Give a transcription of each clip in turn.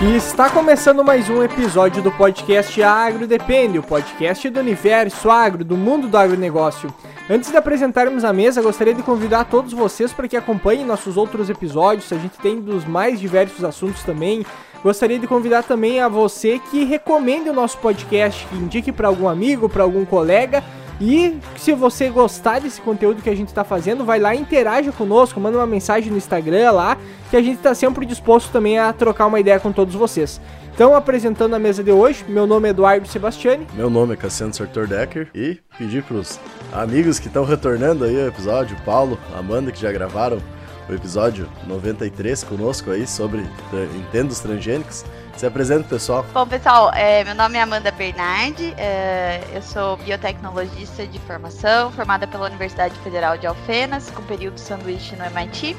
E está começando mais um episódio do podcast Agro Depende, o podcast do universo agro, do mundo do agronegócio. Antes de apresentarmos a mesa, gostaria de convidar todos vocês para que acompanhem nossos outros episódios. A gente tem dos mais diversos assuntos também. Gostaria de convidar também a você que recomende o nosso podcast, que indique para algum amigo, para algum colega e se você gostar desse conteúdo que a gente está fazendo, vai lá interaja conosco, manda uma mensagem no Instagram lá, que a gente está sempre disposto também a trocar uma ideia com todos vocês. Então, apresentando a mesa de hoje, meu nome é Eduardo Sebastiani. Meu nome é Cassiano Sartor Decker e pedir para os amigos que estão retornando aí ao episódio, Paulo, Amanda, que já gravaram o episódio 93 conosco aí sobre Nintendo transgênicos, se apresenta, pessoal. Bom, pessoal, é, meu nome é Amanda Bernardi, é, eu sou biotecnologista de formação, formada pela Universidade Federal de Alfenas, com período sanduíche no MIT.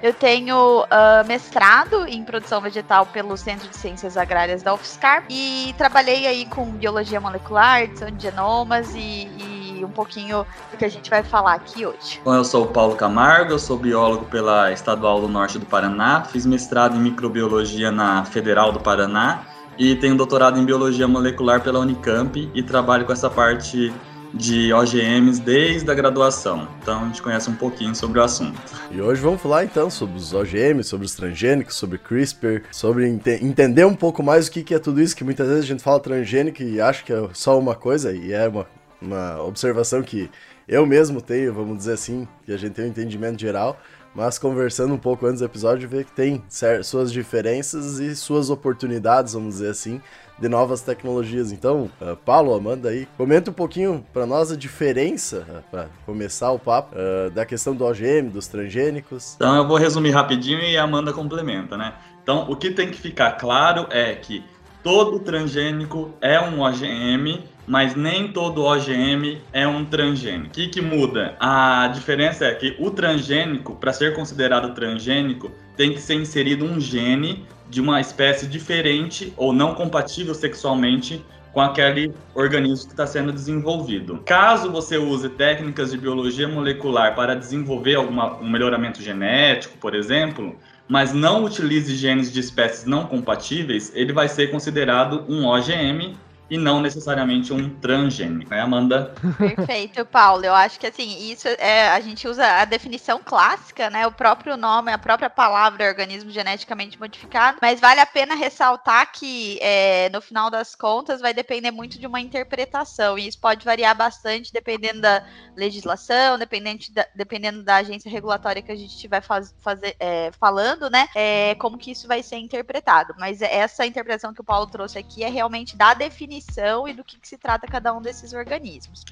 Eu tenho uh, mestrado em produção vegetal pelo Centro de Ciências Agrárias da UFSCar e trabalhei aí com biologia molecular, edição de genomas e, e um pouquinho do que a gente vai falar aqui hoje. Bom, eu sou o Paulo Camargo, eu sou biólogo pela Estadual do Norte do Paraná, fiz mestrado em microbiologia na Federal do Paraná e tenho doutorado em biologia molecular pela Unicamp e trabalho com essa parte de OGMs desde a graduação. Então a gente conhece um pouquinho sobre o assunto. E hoje vamos falar então sobre os OGMs, sobre os transgênicos, sobre CRISPR, sobre ente entender um pouco mais o que, que é tudo isso, que muitas vezes a gente fala transgênico e acha que é só uma coisa, e é uma uma observação que eu mesmo tenho, vamos dizer assim, que a gente tem um entendimento geral, mas conversando um pouco antes do episódio, vê que tem suas diferenças e suas oportunidades, vamos dizer assim, de novas tecnologias. Então, uh, Paulo, Amanda aí, comenta um pouquinho para nós a diferença, uh, para começar o papo, uh, da questão do OGM, dos transgênicos. Então, eu vou resumir rapidinho e a Amanda complementa, né? Então, o que tem que ficar claro é que todo transgênico é um OGM mas nem todo OGM é um transgênico. O que, que muda? A diferença é que o transgênico, para ser considerado transgênico, tem que ser inserido um gene de uma espécie diferente ou não compatível sexualmente com aquele organismo que está sendo desenvolvido. Caso você use técnicas de biologia molecular para desenvolver alguma, um melhoramento genético, por exemplo, mas não utilize genes de espécies não compatíveis, ele vai ser considerado um OGM e não necessariamente um transgênico, né, Amanda? Perfeito, Paulo. Eu acho que assim, isso é a gente usa a definição clássica, né? O próprio nome, a própria palavra organismo geneticamente modificado, mas vale a pena ressaltar que é, no final das contas vai depender muito de uma interpretação, e isso pode variar bastante dependendo da legislação, dependente da, dependendo da agência regulatória que a gente estiver faz, é, falando, né? É, como que isso vai ser interpretado. Mas essa interpretação que o Paulo trouxe aqui é realmente da definição definição e do que, que se trata cada um desses organismos.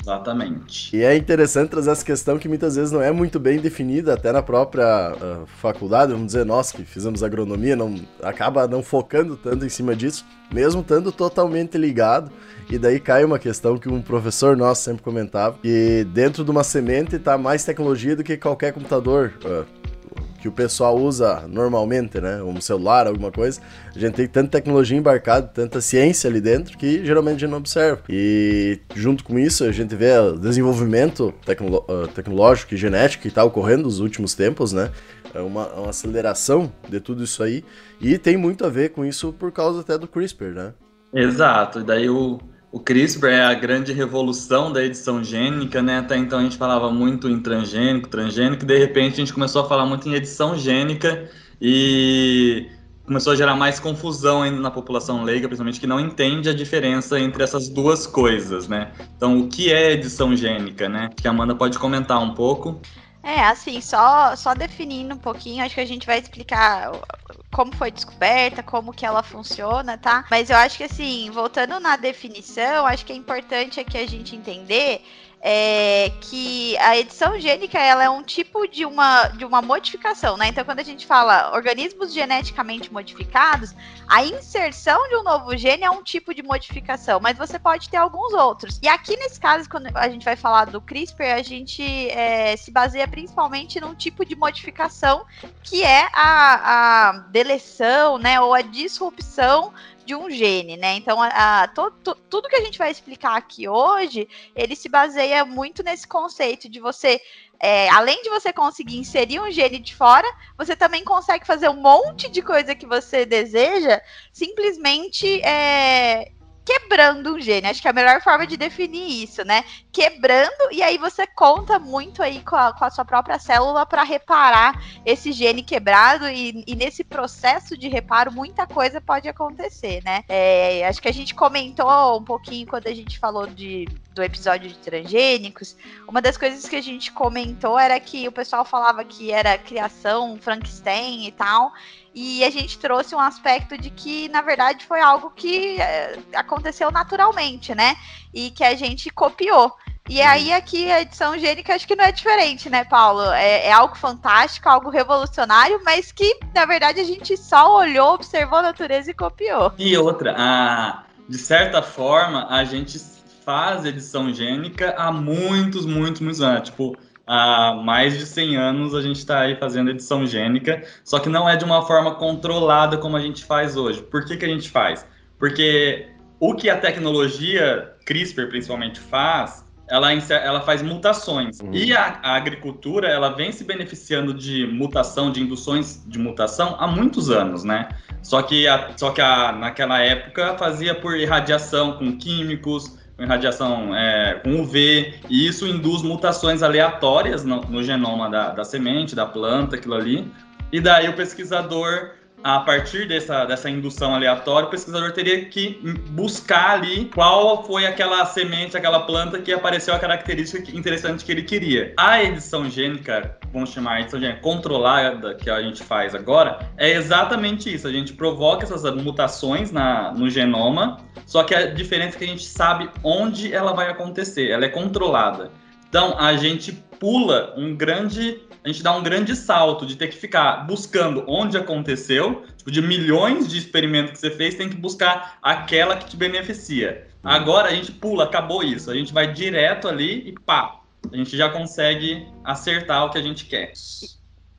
Exatamente. E é interessante trazer essa questão que muitas vezes não é muito bem definida, até na própria uh, faculdade, vamos dizer, nós que fizemos agronomia, não acaba não focando tanto em cima disso, mesmo estando totalmente ligado. E daí cai uma questão que um professor nosso sempre comentava, que dentro de uma semente está mais tecnologia do que qualquer computador. Uh, que o pessoal usa normalmente, né? Um celular, alguma coisa. A gente tem tanta tecnologia embarcada, tanta ciência ali dentro que geralmente a gente não observa. E junto com isso, a gente vê o desenvolvimento tecno ah, tecnológico e genético que está ocorrendo nos últimos tempos, né? É uma, uma aceleração de tudo isso aí. E tem muito a ver com isso por causa até do CRISPR, né? Exato. E daí o, o CRISPR é a grande revolução da edição gênica, né? Até então a gente falava muito em transgênico, transgênico, e de repente a gente começou a falar muito em edição gênica e começou a gerar mais confusão na população leiga, principalmente que não entende a diferença entre essas duas coisas, né? Então, o que é edição gênica, né? Que a Amanda pode comentar um pouco. É, assim, só, só definindo um pouquinho, acho que a gente vai explicar como foi descoberta, como que ela funciona, tá? Mas eu acho que assim, voltando na definição, acho que é importante aqui a gente entender é, que a edição gênica ela é um tipo de uma, de uma modificação, né? Então, quando a gente fala organismos geneticamente modificados, a inserção de um novo gene é um tipo de modificação, mas você pode ter alguns outros. E aqui nesse caso, quando a gente vai falar do CRISPR, a gente é, se baseia principalmente num tipo de modificação que é a, a deleção, né, ou a disrupção de um gene, né? Então, a, a to, to, tudo que a gente vai explicar aqui hoje, ele se baseia muito nesse conceito de você é, além de você conseguir inserir um gene de fora, você também consegue fazer um monte de coisa que você deseja simplesmente é, quebrando um gene. Acho que é a melhor forma de definir isso, né? Quebrando, e aí você conta muito aí com a, com a sua própria célula para reparar esse gene quebrado, e, e, nesse processo de reparo, muita coisa pode acontecer, né? É, acho que a gente comentou um pouquinho quando a gente falou de, do episódio de transgênicos. Uma das coisas que a gente comentou era que o pessoal falava que era criação Frankenstein e tal. E a gente trouxe um aspecto de que, na verdade, foi algo que é, aconteceu naturalmente, né? E que a gente copiou. E uhum. aí, aqui, a edição gênica, acho que não é diferente, né, Paulo? É, é, algo fantástico, algo revolucionário, mas que, na verdade, a gente só olhou, observou a natureza e copiou. E outra, a, de certa forma, a gente faz edição gênica há muitos, muitos, muitos anos. Tipo, há mais de 100 anos a gente está aí fazendo edição gênica, só que não é de uma forma controlada como a gente faz hoje. Por que, que a gente faz? Porque o que a tecnologia CRISPR principalmente faz, ela, ela faz mutações. Uhum. E a, a, agricultura, ela vem se beneficiando de mutação, de induções de mutação há muitos anos, né? Só que, a, só que a, naquela época fazia por irradiação com químicos, com radiação é, com UV, e isso induz mutações aleatórias no, no genoma da, da, semente, da planta, aquilo ali. E daí o pesquisador, a partir dessa, dessa indução aleatória, o pesquisador teria que buscar ali qual foi aquela semente, aquela planta que apareceu a característica interessante que ele queria. A edição gênica, vamos chamar de edição gênica controlada, que a gente faz agora, é exatamente isso. A gente provoca essas mutações na, no genoma só que a diferença é que a gente sabe onde ela vai acontecer, ela é controlada. Então a gente pula um grande, a gente dá um grande salto de ter que ficar buscando onde aconteceu, tipo, de milhões de experimentos que você fez, tem que buscar aquela que te beneficia. Agora a gente pula, acabou isso, a gente vai direto ali e pá, a gente já consegue acertar o que a gente quer.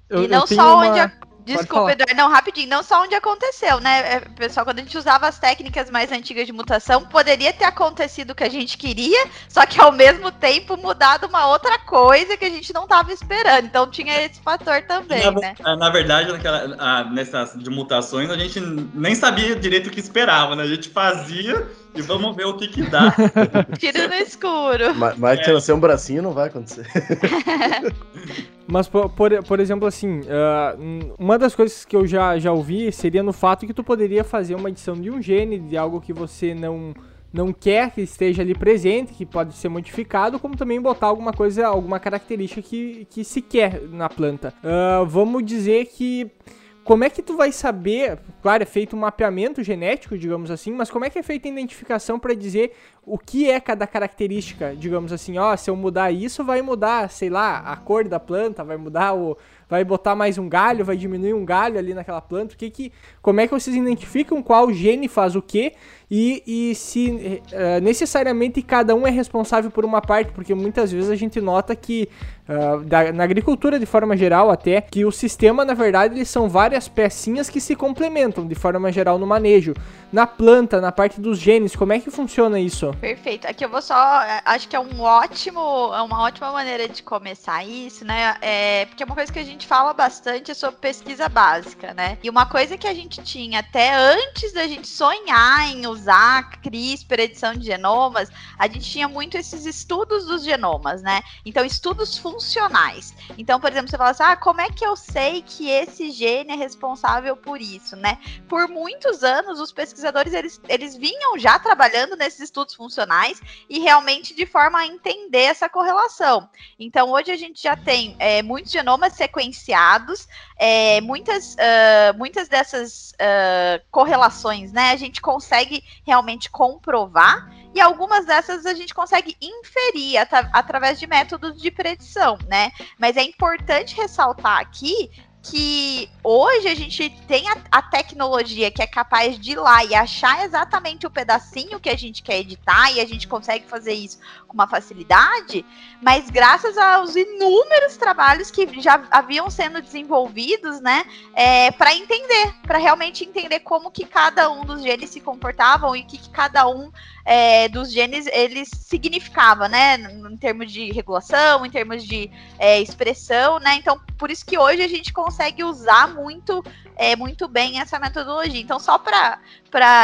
Eu, e não só uma... onde Desculpa, Eduardo, não, rapidinho, não só onde aconteceu, né? É, pessoal, quando a gente usava as técnicas mais antigas de mutação, poderia ter acontecido o que a gente queria, só que ao mesmo tempo mudado uma outra coisa que a gente não estava esperando. Então tinha esse fator também, na, né? Na verdade, naquela, a, nessas de mutações, a gente nem sabia direito o que esperava, né? A gente fazia e vamos ver o que que dá. Tiro no escuro. Mas, mas é. um bracinho não vai acontecer. Mas, por, por, por, exemplo, assim, uh, uma das coisas que eu já, já ouvi seria no fato que tu poderia fazer uma edição de um gene, de algo que você não, não quer que esteja ali presente, que pode ser modificado, como também botar alguma coisa, alguma característica que, que se quer na planta. Uh, vamos dizer que como é que tu vai saber? Claro, é feito um mapeamento genético, digamos assim, mas como é que é feita a identificação para dizer o que é cada característica? Digamos assim, ó, se eu mudar isso, vai mudar, sei lá, a cor da planta, vai mudar o. Vai botar mais um galho, vai diminuir um galho ali naquela planta. O que que, como é que vocês identificam qual gene faz o quê e, e se uh, necessariamente cada um é responsável por uma parte, porque muitas vezes a gente nota que uh, da, na agricultura de forma geral até, que o sistema na verdade eles são várias pecinhas que se complementam de forma geral no manejo. Na planta, na parte dos genes, como é que funciona isso? Perfeito. Aqui eu vou só, é, acho que é um ótimo, é uma ótima maneira de começar isso, né? É, porque é uma coisa que a gente fala bastante sobre pesquisa básica, né? E uma coisa que a gente tinha até antes da gente sonhar em usar CRISPR, edição de genomas, a gente tinha muito esses estudos dos genomas, né? Então, estudos funcionais. Então, por exemplo, você fala assim, ah, como é que eu sei que esse gene é responsável por isso, né? Por muitos anos, os pesquisadores, eles, eles vinham já trabalhando nesses estudos funcionais e realmente de forma a entender essa correlação. Então, hoje a gente já tem é, muitos genomas sequenciados, é, muitas, uh, muitas dessas uh, correlações, né, a gente consegue realmente comprovar e algumas dessas a gente consegue inferir at através de métodos de predição, né? Mas é importante ressaltar aqui que hoje a gente tem a, a, tecnologia que é capaz de ir lá e achar exatamente o pedacinho que a gente quer editar e a gente consegue fazer isso com uma facilidade, mas graças aos inúmeros trabalhos que já haviam sendo desenvolvidos, né, é, para entender, para realmente entender como que cada um dos genes se comportavam e o que, que cada um é, dos genes eles significava, né, em termos de regulação, em termos de é, expressão, né, então por isso que hoje a gente consegue usar muito é, muito bem essa metodologia. Então, só para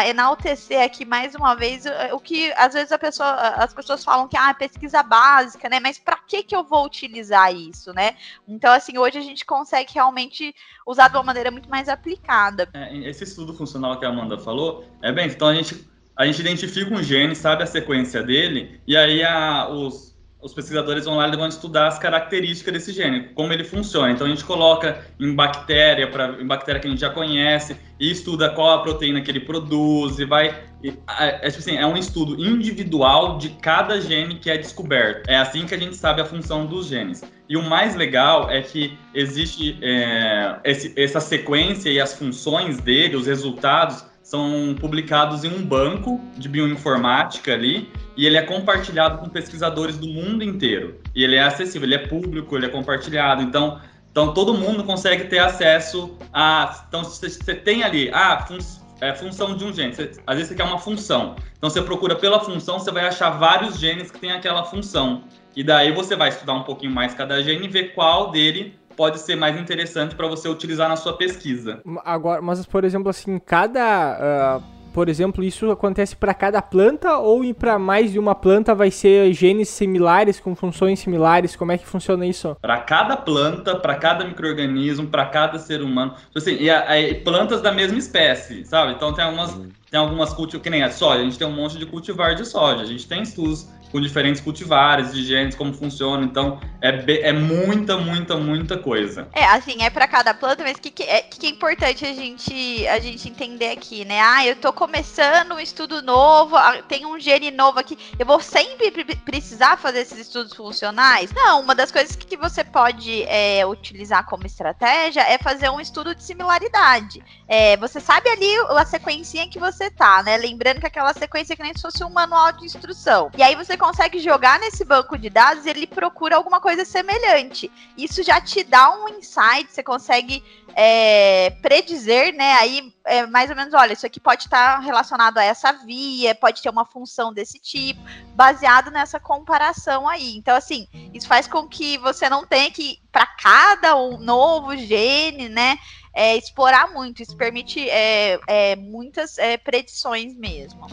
enaltecer aqui mais uma vez o, que às vezes pessoa, as pessoas falam que ah, pesquisa básica, né? Mas para que que eu vou utilizar isso, né? Então, assim, hoje a gente consegue realmente usar de uma maneira muito mais aplicada. É, esse estudo funcional que a Amanda falou, é bem, então a gente a gente identifica um gene, sabe a sequência dele, e aí a, os os pesquisadores vão lá e vão estudar as características desse gene, como ele funciona. Então a gente coloca em bactéria, pra, em bactéria que a gente já conhece, e estuda qual a proteína que ele produz, e vai. E, é, é, tipo assim, é um estudo individual de cada gene que é descoberto. É assim que a gente sabe a função dos genes. E o mais legal é que existe é, esse, essa sequência e as funções dele, os resultados, são publicados em um banco de bioinformática ali e ele é compartilhado com pesquisadores do mundo inteiro. E ele é acessível, ele é público, ele é compartilhado. Então, então todo mundo consegue ter acesso a. Então, você tem ali, ah, fun, é, função de um gene. Você, às vezes você quer uma função. Então, você procura pela função, você vai achar vários genes que têm aquela função. E daí você vai estudar um pouquinho mais cada gene e ver qual dele pode ser mais interessante para você utilizar na sua pesquisa. Agora, mas por exemplo, assim, cada uh por exemplo, isso acontece para cada planta ou para mais de uma planta vai ser genes similares com funções similares? Como é que funciona isso? Para cada planta, para cada microorganismo, para cada ser humano, tipo assim, e, e, plantas da mesma espécie, sabe? Então tem algumas uhum. tem algumas cultivares que nem a soja, a gente tem um monte de cultivar de soja, a gente tem estudos com diferentes cultivares, de genes, como funciona. Então, é, é muita, muita, muita coisa. É, assim, é para cada planta, mas o que, que, é, que, é importante a gente, a gente entender aqui, né? Ah, eu tô começando um estudo novo, ah, tem um gene novo aqui, eu vou sempre precisar fazer esses estudos funcionais? Não, uma das coisas que você pode é, utilizar como estratégia é fazer um estudo de similaridade. É, você sabe ali a sequência que você tá, né? Lembrando que aquela sequência é que nem se fosse um manual de instrução. E aí você consegue jogar nesse banco de dados ele procura alguma coisa semelhante. Isso já te dá um insight, você consegue é, predizer, né? Aí, é, mais ou menos, olha, isso aqui pode estar relacionado a essa via, pode ter uma função desse tipo, baseado nessa comparação aí. Então, assim, isso faz com que você não tenha que, para cada um novo gene, né? É, explorar muito, isso permite é, é, muitas é, predições mesmo.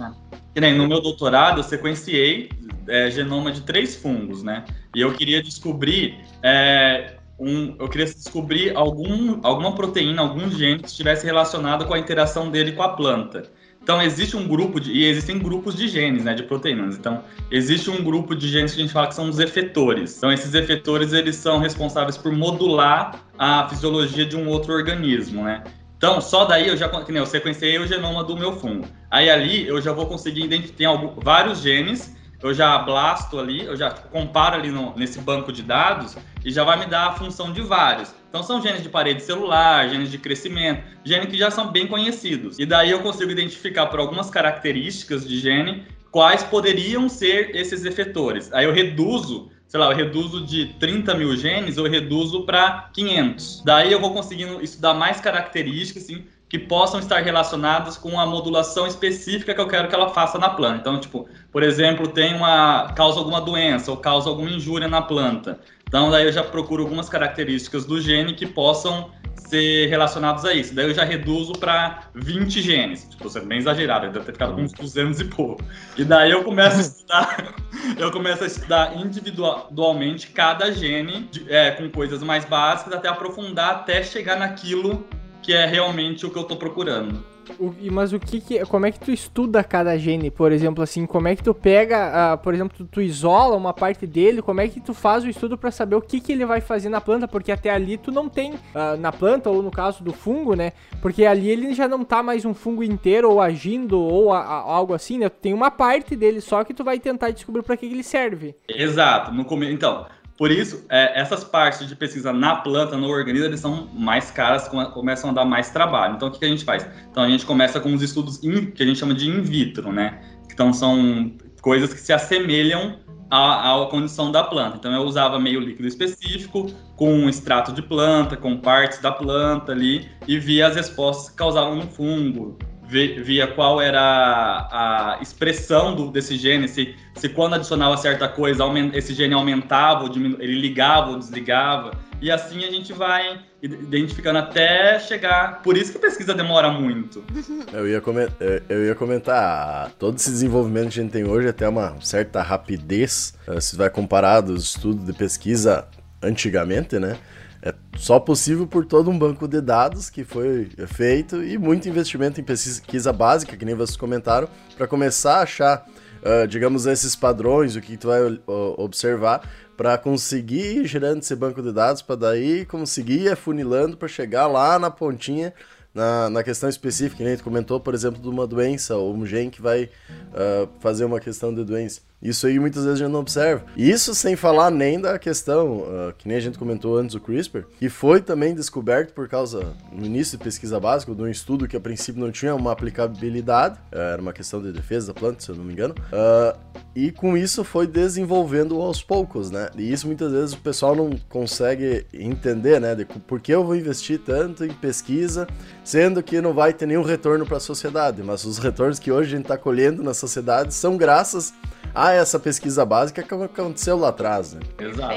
Que nem no meu doutorado, eu sequenciei é, genoma de três fungos, né? E eu queria descobrir é, um, eu queria descobrir algum, alguma proteína, algum gene que estivesse relacionado com a interação dele com a planta. Então existe um grupo de, e existem grupos de genes, né, de proteínas. Então existe um grupo de genes que a gente fala que são os efetores. Então esses efetores eles são responsáveis por modular a fisiologia de um outro organismo, né? Então, só daí eu já que nem eu sequenciei o genoma do meu fungo. Aí ali eu já vou conseguir identificar vários genes eu já blasto ali, eu já comparo ali no, nesse banco de dados e já vai me dar a função de vários. Então são genes de parede celular, genes de crescimento, genes que já são bem conhecidos. E daí eu consigo identificar por algumas características de gene quais poderiam ser esses efetores. Aí eu reduzo, sei lá, eu reduzo de 30 mil genes, eu reduzo para 500. Daí eu vou conseguindo estudar mais características, assim, que possam estar relacionadas com a modulação específica que eu quero que ela faça na planta. Então, tipo, por exemplo, tem uma causa alguma doença ou causa alguma injúria na planta. Então, daí eu já procuro algumas características do gene que possam ser relacionados a isso. Daí eu já reduzo para 20 genes. Tipo, sendo bem exagerado, deve ter ficado com uns 200 e pouco. E daí eu começo a estudar, eu começo a estudar individualmente cada gene é, com coisas mais básicas até aprofundar até chegar naquilo que é realmente o que eu tô procurando. O, mas o que, que, como é que tu estuda cada gene, por exemplo, assim, como é que tu pega, uh, por exemplo, tu, tu, isola uma parte dele, como é que tu faz o estudo para saber o que, que ele vai fazer na planta, porque até ali tu não tem uh, na planta ou no caso do fungo, né? Porque ali ele já não tá mais um fungo inteiro ou agindo ou a, a, algo assim, né? Tu tem uma parte dele só que tu vai tentar descobrir para que, que ele serve. Exato. No come... então, Por isso, é, essas partes de pesquisa na planta, no organismo, eles são mais caras, começam a dar mais trabalho. Então, o que, que a gente faz? Então, a gente começa com os estudos in, que a gente chama de in vitro, né? Então, são coisas que se assemelham à, à condição da planta. Então, eu usava meio líquido específico, com um extrato de planta, com partes da planta ali, e via as respostas que causavam no fungo, via qual era a, expressão do, desse gene, se, se quando adicionava certa coisa, esse gene aumentava, ele ligava ou desligava. E assim a gente vai identificando até chegar. Por isso que a pesquisa demora muito. Eu ia, comentar, eu ia comentar, todo esse desenvolvimento que a gente tem hoje, até uma certa rapidez, eh, se vai comparar dos estudos de pesquisa antigamente, né? é só possível por todo um banco de dados que foi feito e muito investimento em pesquisa básica, que nem vocês comentaram, para começar a achar, uh, digamos, esses padrões, o que tu vai uh, observar, para conseguir ir gerando esse banco de dados, para daí conseguir afunilando para chegar lá na pontinha na, na questão específica, que nem tu comentou, por exemplo, de uma doença ou um gene que vai uh, fazer uma questão de doença. Isso aí muitas vezes a gente não observa. Isso sem falar nem da questão, uh, que nem a gente comentou antes, o CRISPR, que foi também descoberto por causa, no início de pesquisa básica, de um estudo que a princípio não tinha uma aplicabilidade, uh, era uma questão de defesa da planta, se eu não me engano, uh, e com isso foi desenvolvendo aos poucos, né? E isso muitas vezes o pessoal não consegue entender, né? De por que eu vou investir tanto em pesquisa, sendo que não vai ter nenhum retorno para a sociedade, mas os retornos que hoje a gente está colhendo na sociedade são graças a essa pesquisa básica que aconteceu lá atrás, né? Exato.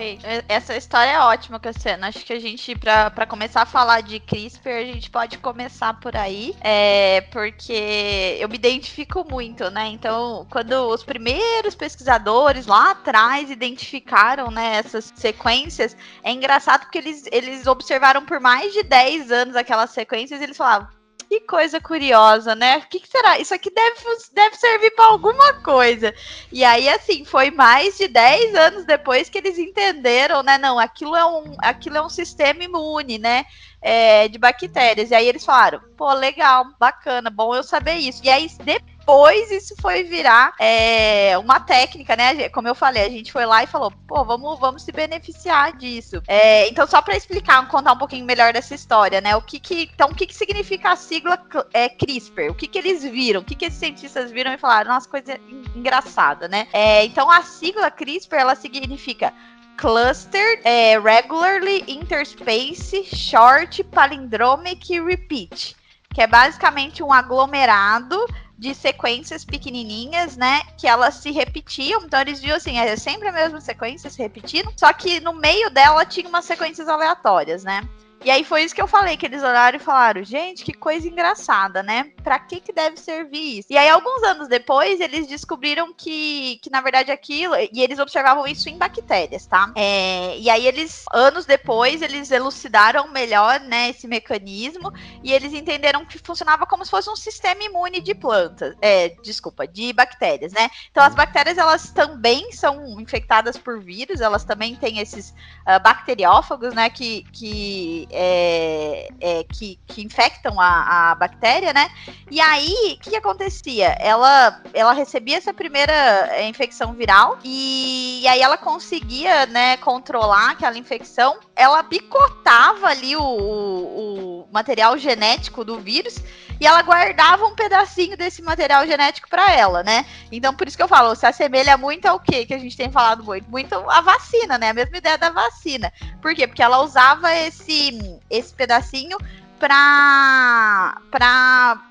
Essa história é ótima, Cassiano. Acho que a gente, para começar a falar de CRISPR, a gente pode começar por aí, é, porque eu me identifico muito, né? Então, quando os primeiros pesquisadores lá atrás identificaram né, essas sequências, é engraçado porque eles, eles observaram por mais de 10 anos aquelas sequências e eles falavam, que coisa curiosa, né? O que, que, será? Isso aqui deve, deve servir para alguma coisa. E aí, assim, foi mais de 10 anos depois que eles entenderam, né? Não, aquilo é um, aquilo é um sistema imune, né? É, de bactérias. E aí eles falaram, pô, legal, bacana, bom eu saber isso. E aí, depois depois isso foi virar é, uma técnica, né? Como eu falei, a gente foi lá e falou, pô, vamos, vamos se beneficiar disso. É, então, só para explicar, contar um pouquinho melhor dessa história, né? O que que, então, o que, que significa a sigla é, CRISPR? O que, que eles viram? O que, que esses cientistas viram e falaram? Nossa, coisa engraçada, né? É, então, a sigla CRISPR, ela significa Clustered, é, Regularly Interspace, Short, Palindromic Repeat, que é basicamente um aglomerado de sequências pequenininhas, né? Que elas se repetiam. Então eles viam assim, é sempre a mesma sequência se repetindo. Só que no meio dela tinha umas sequências aleatórias, né? E aí foi isso que eu falei, que eles olharam e falaram, gente, que coisa engraçada, né? Pra que que deve servir isso? E aí, alguns anos depois, eles descobriram que, que na verdade, aquilo... E eles observavam isso em bactérias, tá? É, e aí, eles, anos depois, eles elucidaram melhor, né, esse mecanismo. E eles entenderam que funcionava como se fosse um sistema imune de plantas. É, desculpa, de bactérias, né? Então, as bactérias, elas também são infectadas por vírus. Elas também têm esses uh, bacteriófagos, né, que... que é, é, que, que, infectam a, a, bactéria, né? E aí, o que, que, acontecia? Ela, ela recebia essa primeira é, infecção viral e, e, aí ela conseguia, né, controlar aquela infecção. Ela picotava ali o, o, o material genético do vírus e ela guardava um pedacinho desse material genético para ela, né? Então, por isso que eu falo, se assemelha muito ao que que a gente tem falado muito? Muito a vacina, né? A mesma ideia da vacina. Por quê? Porque ela usava esse, esse pedacinho para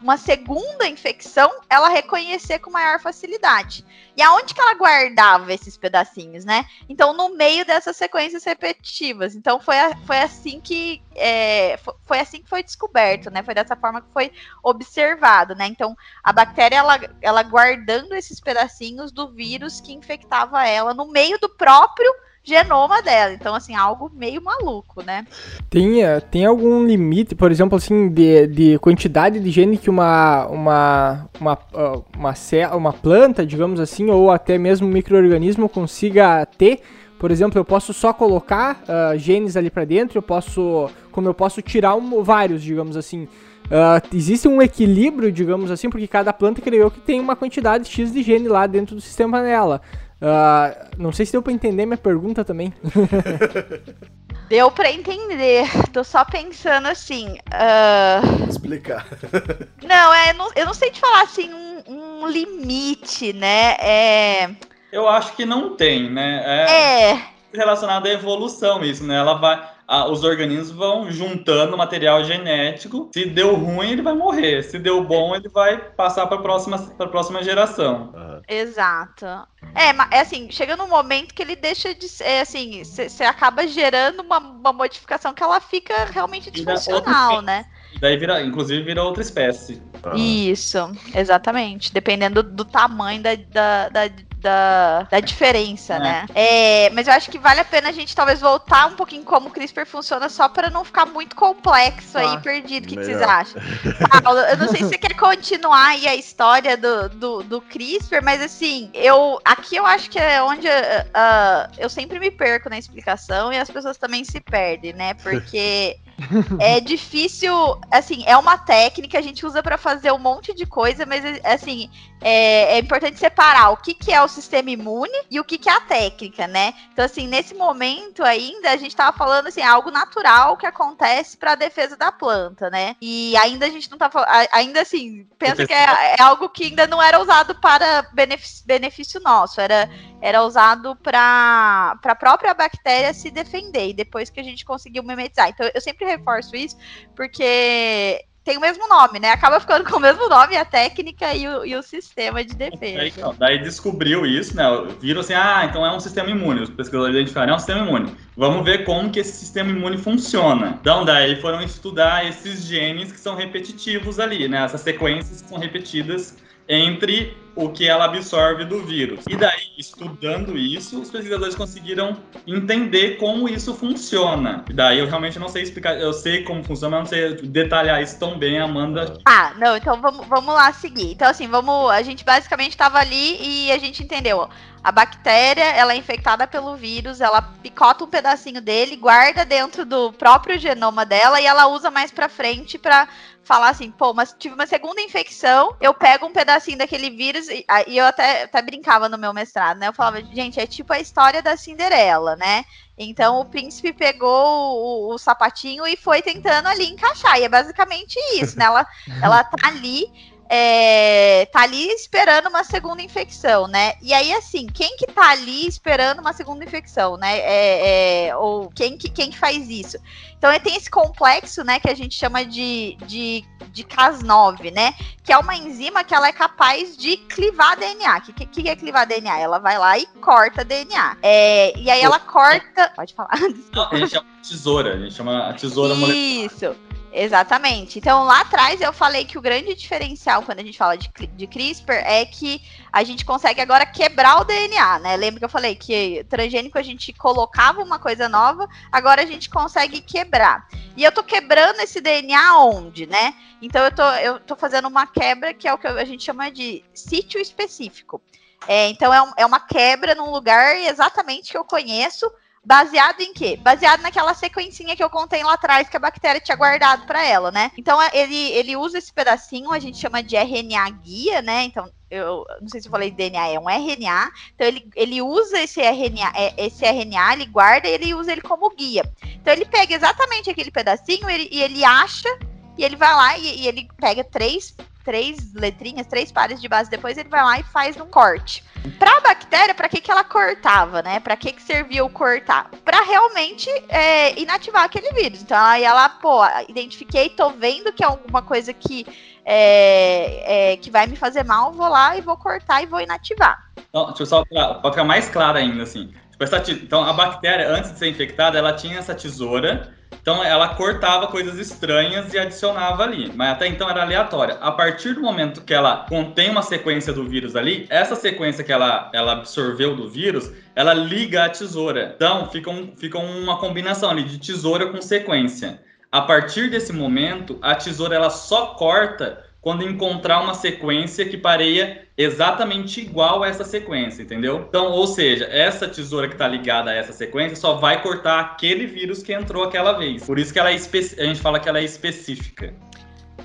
uma segunda infecção ela reconhecer com maior facilidade. E aonde que ela guardava esses pedacinhos, né? Então, no meio dessas sequências repetitivas. Então, foi, a, foi assim que é, foi assim que foi descoberto, né? Foi dessa forma que foi observado, né? Então, a bactéria ela, ela guardando esses pedacinhos do vírus que infectava ela no meio do próprio genoma dela. Então, assim, algo meio maluco, né? Tem, eh, tem algum limite, por exemplo, assim, de, de quantidade de gene que uma, uma, uma, ah, uma, uma, uma planta, digamos assim, ou até mesmo um microorganismo consiga ter? Por exemplo, eu posso só colocar uh, genes ali para dentro, eu posso, como eu posso tirar um, vários, digamos assim. uh, existe um equilíbrio, digamos assim, porque cada planta criou que tem uma quantidade X de gene lá dentro do sistema dela. Uh, não sei se deu pra entender minha pergunta também. Deu pra entender. Tô só pensando assim. Uh... Explicar. Não, é, não, eu não sei te falar assim um, um limite, né? É. Eu acho que não tem, né? É. é. Relacionado à evolução, isso, né? Ela vai os organismos vão juntando material genético. Se deu ruim, ele vai morrer. Se deu bom, ele vai passar para a próxima, próxima geração. Uhum. Exato. É, mas é assim, chega num momento que ele deixa de ser, é, assim, você acaba gerando uma, uma modificação que ela fica realmente disfuncional, né? Daí vira, inclusive vira outra espécie. Isso, exatamente. Dependendo do, do tamanho da, da, da, da, da diferença, é. né? É, mas eu acho que vale a pena a gente talvez voltar um pouquinho como o CRISPR funciona, só para não ficar muito complexo ah, aí, perdido. O que, que, vocês acham? Paulo, eu não sei se você quer continuar aí a história do, do, do CRISPR, mas assim, eu aqui eu acho que é onde uh, eu sempre me perco na explicação e as pessoas também se perdem, né? Porque é difícil, assim, é uma técnica, a gente usa para fazer um monte de coisa, mas assim, é, é, importante separar o que, que é o sistema imune e o que, que é a técnica, né? Então, assim, nesse momento ainda, a gente estava falando, assim, algo natural que acontece para a defesa da planta, né? E ainda a gente não tá falando, ainda assim, pensa que é, é, algo que ainda não era usado para benefício, benefício nosso, era, era usado para a própria bactéria se defender, e depois que a gente conseguiu mimetizar. Então, eu sempre reforço isso, porque tem o mesmo nome, né? Acaba ficando com o mesmo nome a técnica e o, e o sistema de defesa. Aí, então, daí descobriu isso, né? Viram assim, ah, então é um sistema imune. Os pesquisadores identificaram, é um sistema imune. Vamos ver como que esse sistema imune funciona. Então, daí foram estudar esses genes que são repetitivos ali, né? Essas sequências que são repetidas entre o que ela absorve do vírus. E daí, estudando isso, os pesquisadores conseguiram entender como isso funciona. E daí eu realmente não sei explicar, eu sei como funciona, mas não sei detalhar isso tão bem, Amanda. Ah, não, então vamos, vamos lá seguir. Então, assim, vamos. A gente basicamente estava ali e a gente entendeu. A bactéria, ela é infectada pelo vírus, ela picota um pedacinho dele, guarda dentro do próprio genoma dela e ela usa mais para frente para falar assim, pô, mas tive uma segunda infecção, eu pego um pedacinho daquele vírus, e, e eu até, até brincava no meu mestrado, né? Eu falava, gente, é tipo a história da Cinderela, né? Então o príncipe pegou o, o, sapatinho e foi tentando ali encaixar. E é basicamente isso, né? Ela, ela tá ali é, tá ali esperando uma segunda infecção, né? E aí, assim, quem que tá ali esperando uma segunda infecção, né? É, é, ou quem que, quem que faz isso? Então, tem esse complexo, né, que a gente chama de, de, de Cas9, né? Que é uma enzima que ela é capaz de clivar DNA. O que, que, é clivar DNA? Ela vai lá e corta DNA. É, e aí ela corta... Pode falar, desculpa. A gente chama tesoura, a gente chama a tesoura Isso. molecular. Isso. Exatamente. Então, lá atrás eu falei que o grande diferencial quando a gente fala de, de CRISPR é que a gente consegue agora quebrar o DNA, né? Lembra que eu falei que transgênico a gente colocava uma coisa nova, agora a gente consegue quebrar. E eu tô quebrando esse DNA onde, né? Então eu tô, eu tô fazendo uma quebra que é o que a gente chama de sítio específico. É, então é, um, é uma quebra num lugar exatamente que eu conheço Baseado em quê? Baseado naquela sequencinha que eu contei lá atrás que a bactéria tinha guardado para ela, né? Então ele, ele usa esse pedacinho, a gente chama de RNA guia, né? Então eu não sei se eu falei DNA, é um RNA. Então ele, ele usa esse RNA, é, esse RNA, ele guarda e ele usa ele como guia. Então ele pega exatamente aquele pedacinho ele, e ele acha e ele vai lá e, e ele pega três três letrinhas, três pares de base, depois ele vai lá e faz um corte. Para a bactéria, para que, que ela cortava, né? Para que, que servia o cortar? Para realmente é, inativar aquele vírus. Então aí ela, pô, identifiquei, tô vendo que é alguma coisa que, é, é, que vai me fazer mal, vou lá e vou cortar e vou inativar. Então, deixa eu só para ficar mais claro ainda, assim. Tipo, então a bactéria, antes de ser infectada, ela tinha essa tesoura então ela cortava coisas estranhas e adicionava ali, mas até então era aleatória. A partir do momento que ela contém uma sequência do vírus ali, essa sequência que ela, ela absorveu do vírus, ela liga a tesoura. Então fica, um, fica uma combinação ali de tesoura com sequência. A partir desse momento, a tesoura ela só corta quando encontrar uma sequência que pareia exatamente igual a essa sequência, entendeu? Então, ou seja, essa tesoura que está ligada a essa sequência só vai cortar aquele vírus que entrou aquela vez. Por isso que ela é a gente fala que ela é específica.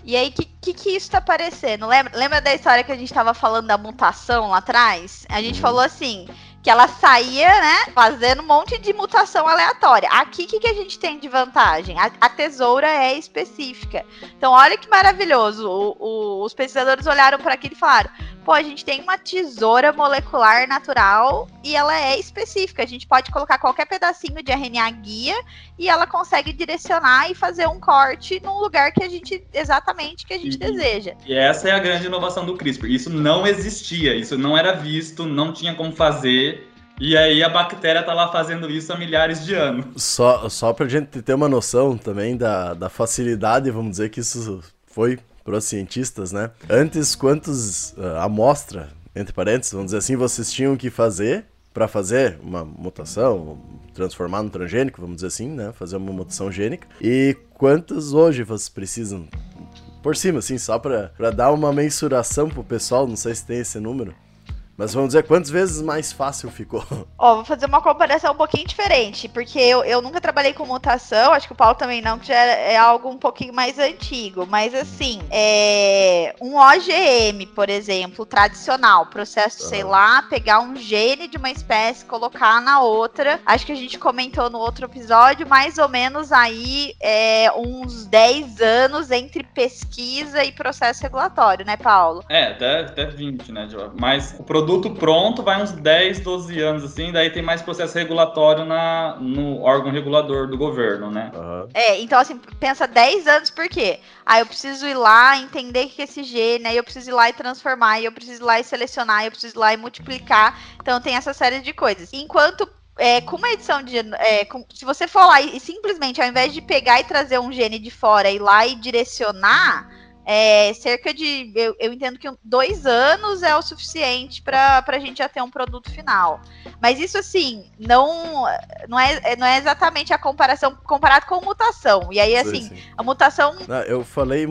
E aí, o que, que, que isso tá parecendo? Lembra, lembra da história que a gente tava falando da mutação lá atrás? A gente uhum. falou assim, que ela saía, né, fazendo um monte de mutação aleatória. Aqui, o que, que a gente tem de vantagem? A, a tesoura é específica. Então, olha que maravilhoso. O, o, os pesquisadores olharam para aquilo e falaram: pô, a gente tem uma tesoura molecular natural e ela é específica. A gente pode colocar qualquer pedacinho de RNA guia e ela consegue direcionar e fazer um corte num lugar que a gente exatamente que a gente e, deseja. E essa é a grande inovação do CRISPR. Isso não existia, isso não era visto, não tinha como fazer. E aí a bactéria tá lá fazendo isso há milhares de anos. Só, só pra gente ter uma noção também da, da facilidade, vamos dizer que isso foi para os cientistas, né? Antes, quantos uh, amostra, entre parênteses, vamos dizer assim, vocês tinham que fazer para fazer uma mutação, transformar no transgênico, vamos dizer assim, né? Fazer uma mutação gênica. E quantos hoje vocês precisam? Por cima, assim, só para dar uma mensuração pro pessoal, não sei se tem esse número. Mas vamos dizer quantas vezes mais fácil ficou? Ó, vou fazer uma comparação um pouquinho diferente, porque eu, eu nunca trabalhei com mutação, acho que o Paulo também não, que já é, é algo um pouquinho mais antigo. Mas assim, é, um OGM, por exemplo, tradicional, processo, uhum. sei lá, pegar um gene de uma espécie, colocar na outra. Acho que a gente comentou no outro episódio, mais ou menos aí é, uns 10 anos entre pesquisa e processo regulatório, né, Paulo? É, até, até 20, né, Mas o produto produto pronto vai uns 10, 12 anos, assim, daí tem mais processo regulatório na, no órgão regulador do governo, né? Uhum. É, então assim, pensa 10 anos por quê? Aí eu preciso ir lá, entender que é esse gene, aí eu preciso ir lá e transformar, aí eu preciso ir lá e selecionar, eu preciso ir lá e multiplicar. Então tem essa série de coisas. Enquanto é, com uma edição de. É, com, se você for lá e, e, simplesmente, ao invés de pegar e trazer um gene de fora, ir lá e direcionar, é, cerca de, eu, eu, entendo que dois anos é o suficiente para a gente já ter um produto final. Mas isso, assim, não, não, é, não é exatamente a comparação comparado com mutação. E aí, assim, sim, sim. a mutação. Não, eu falei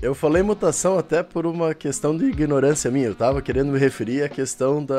eu falei mutação até por uma questão de ignorância minha. Eu tava querendo me referir à questão da.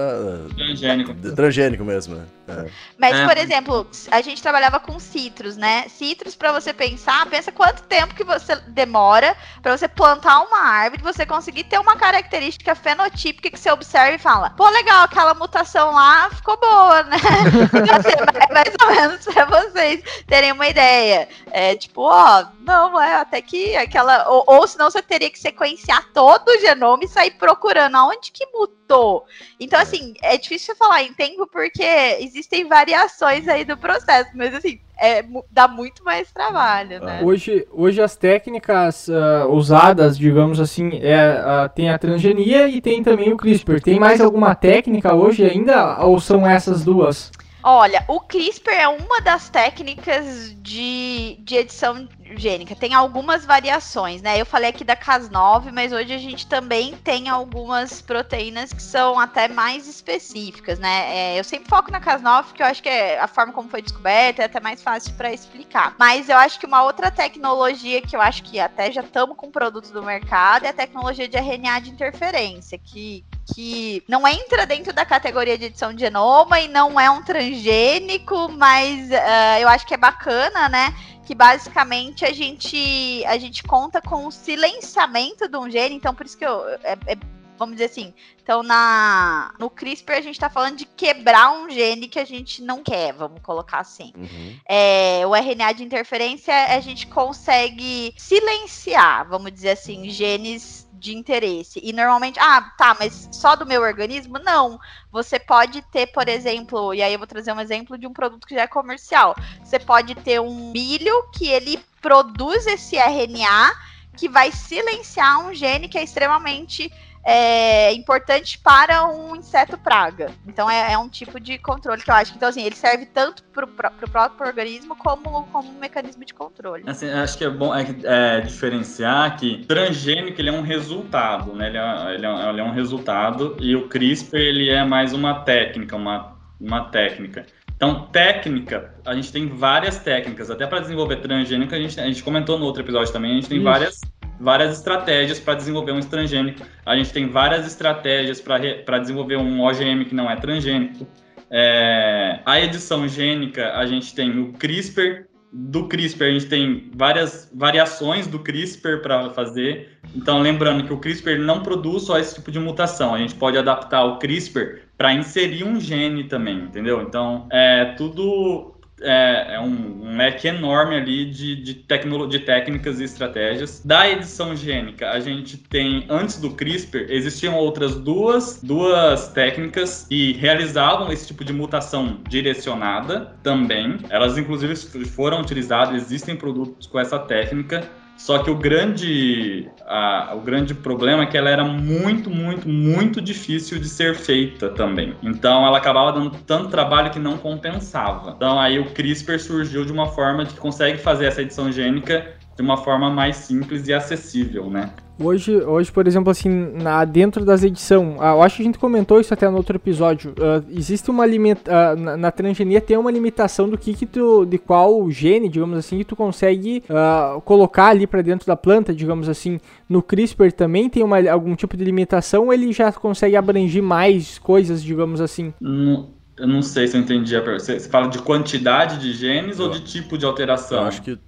Transgênico. De, transgênico mesmo, né? É. Mas, é. por exemplo, a gente trabalhava com citros, né? Citros, para você pensar, pensa quanto tempo que você demora para você plantar uma árvore, você conseguir ter uma característica fenotípica que você observa e fala: pô, legal, aquela mutação lá ficou boa, né? assim, mais ou menos para vocês terem uma ideia. É tipo, ó, não, é até que aquela. Ou, ou senão você teria que sequenciar todo o genoma e sair procurando aonde que mudou. Então, assim, é difícil falar em tempo porque existem variações aí do processo, mas assim, é, dá muito mais trabalho, né? Hoje, hoje as técnicas uh, usadas, digamos assim, é, uh, tem a transgenia e tem também o CRISPR. Tem mais alguma técnica hoje ainda ou são essas duas? Olha, o CRISPR é uma das técnicas de, de edição gênica. Tem algumas variações, né? Eu falei aqui da Cas9, mas hoje a gente também tem algumas proteínas que são até mais específicas, né? É, eu sempre foco na Cas9 porque eu acho que é a forma como foi descoberta é até mais fácil para explicar. Mas eu acho que uma outra tecnologia que eu acho que até já estamos com produtos do mercado é a tecnologia de RNA de interferência, que que não entra dentro da categoria de edição de genoma e não é um transgênico, mas uh, eu acho que é bacana, né? Que basicamente a gente a gente conta com o silenciamento de um gene, então por isso que eu, é, é vamos dizer assim. Então, na, no CRISPR, a gente está falando de quebrar um gene que a gente não quer, vamos colocar assim. Uhum. É, o RNA de interferência, a gente consegue silenciar, vamos dizer assim, genes de interesse. E normalmente, ah, tá, mas só do meu organismo? Não. Você pode ter, por exemplo, e aí eu vou trazer um exemplo de um produto que já é comercial. Você pode ter um milho que ele produz esse RNA que vai silenciar um gene que é extremamente é, importante para um inseto praga. Então é, é, um tipo de controle que eu acho que então, assim, ele serve tanto para o próprio organismo como, como um mecanismo de controle. Assim, acho que é bom é, é, diferenciar que transgênico ele é um resultado, né? Ele é, ele, é, ele é um resultado e o CRISPR ele é mais uma técnica, uma, uma técnica. Então, técnica, a gente tem várias técnicas. Até para desenvolver transgênico, a gente, a gente comentou no outro episódio também, a gente tem Isso. várias várias estratégias para desenvolver um transgênico. A gente tem várias estratégias para desenvolver um OGM que não é transgênico. É, a edição gênica, a gente tem o CRISPR, do CRISPR, a gente tem várias variações do CRISPR para fazer. Então, lembrando que o CRISPR não produz só esse tipo de mutação. A gente pode adaptar o CRISPR para inserir um gene também, entendeu? Então, é tudo é, é um, um, leque enorme ali de, de, de técnicas e estratégias. Da edição gênica, a gente tem, antes do CRISPR, existiam outras duas, duas técnicas que realizavam esse tipo de mutação direcionada também. Elas, inclusive, foram utilizadas, existem produtos com essa técnica. Só que o grande, a, o grande problema é que ela era muito, muito, muito difícil de ser feita também. Então ela acabava dando tanto trabalho que não compensava. Então aí o CRISPR surgiu de uma forma que consegue fazer essa edição gênica de uma forma mais simples e acessível, né? Hoje, hoje, por exemplo, assim, na, dentro das edições, ah, eu acho que a gente comentou isso até no outro episódio. Uh, existe uma limita, uh, na, na, transgenia tem uma limitação do que, que tu, de qual gene, digamos assim, que tu consegue uh, colocar ali para dentro da planta, digamos assim. No CRISPR também tem uma, algum tipo de limitação, ou ele já consegue abranger mais coisas, digamos assim. Não, eu não sei se eu entendi a pergunta. Você fala de quantidade de genes eu, ou de tipo de alteração? Eu acho que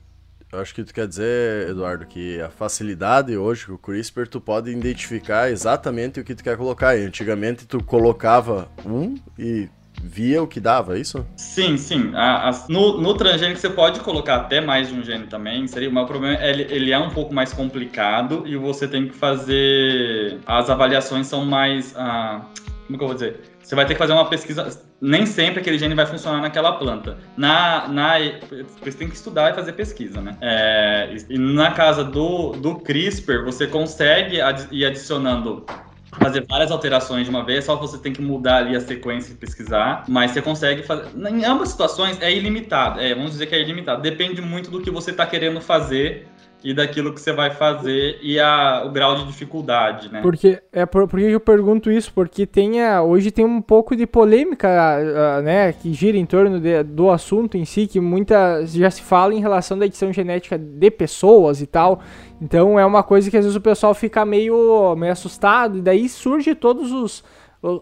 eu acho que tu quer dizer, Eduardo, que a facilidade hoje com o CRISPR tu pode identificar exatamente o que tu quer colocar. Antigamente tu colocava um e via o que dava, é isso? Sim, sim. A, a, no, no transgênico você pode colocar até mais de um gene também. Seria, o problema é ele, ele é um pouco mais complicado e você tem que fazer. As avaliações são mais. Ah, como que eu vou dizer? Você vai ter que fazer uma pesquisa nem sempre aquele gene vai funcionar naquela planta. Na, na, você tem que estudar e fazer pesquisa, né? É, e na casa do, do CRISPR, você consegue ad, ir adicionando fazer várias alterações de uma vez, só você tem que mudar ali a sequência e pesquisar, mas você consegue fazer. Em ambas situações é ilimitado, é, vamos dizer que é ilimitado. Depende muito do que você está querendo fazer e daquilo que você vai fazer e a, o grau de dificuldade, né? Porque é por, por que eu pergunto isso? Porque tem a, hoje tem um pouco de polêmica, uh, né, que gira em torno de, do assunto em si, que muita já se fala em relação da edição genética de pessoas e tal. Então é uma coisa que às vezes o pessoal fica meio, meio assustado e daí surge todos os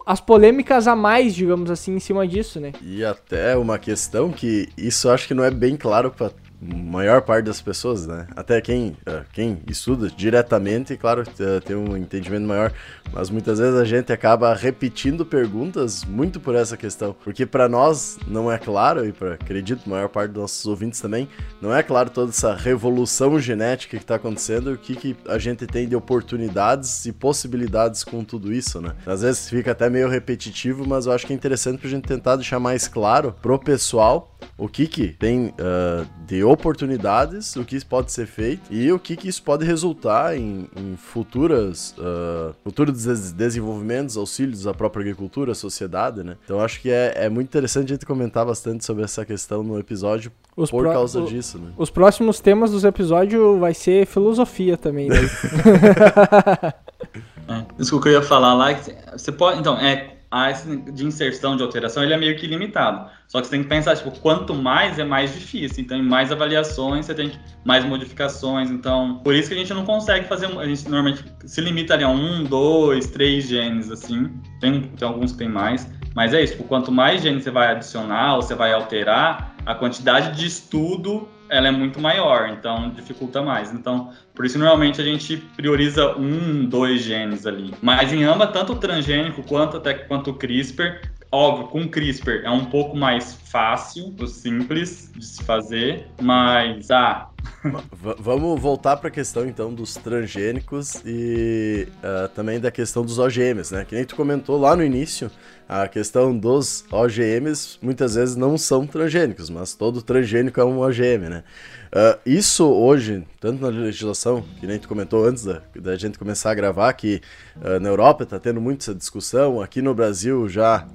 as polêmicas a mais, digamos assim, em cima disso, né? E até uma questão que isso acho que não é bem claro para maior parte das pessoas, né? Até quem, uh, quem estuda diretamente, claro, uh, tem um entendimento maior, mas muitas vezes a gente acaba repetindo perguntas muito por essa questão, porque para nós não é claro e para acredito a maior parte dos nossos ouvintes também, não é claro toda essa revolução genética que está acontecendo, o que, que a gente tem de oportunidades e possibilidades com tudo isso, né? Às vezes fica até meio repetitivo, mas eu acho que é interessante para a gente tentar deixar mais claro pro pessoal o que que tem uh, de oportunidades, o que pode ser feito e o que, que isso pode resultar em, em futuras, uh, futuros des desenvolvimentos, auxílios à própria agricultura, à sociedade, né? Então acho que é, é muito interessante a gente comentar bastante sobre essa questão no episódio os por causa disso, né? Os próximos temas dos episódios vai ser filosofia também, né? é, isso que eu ia falar lá, você pode, então, é de inserção de alteração ele é meio que limitado. Só que você tem que pensar, tipo, quanto mais é mais difícil. Então, em mais avaliações, você tem mais modificações. Então, por isso que a gente não consegue fazer. A gente normalmente se limita ali a um, dois, três genes, assim. Tem, tem alguns que tem mais. Mas é isso, tipo, quanto mais genes você vai adicionar ou você vai alterar, a quantidade de estudo ela é muito maior, então dificulta mais. Então, por isso normalmente a gente prioriza um, dois genes ali. Mas em ambas, tanto o transgênico quanto até quanto o CRISPR, óbvio, com CRISPR é um pouco mais fácil, simples de se fazer, mas ah, Vamos voltar para a questão então dos transgênicos e uh, também da questão dos OGMs, né? Que nem tu comentou lá no início, a questão dos OGMs muitas vezes não são transgênicos, mas todo transgênico é um OGM, né? Uh, isso hoje, tanto na legislação, que nem tu comentou antes da, da gente começar a gravar, que uh, na Europa está tendo muito essa discussão, aqui no Brasil já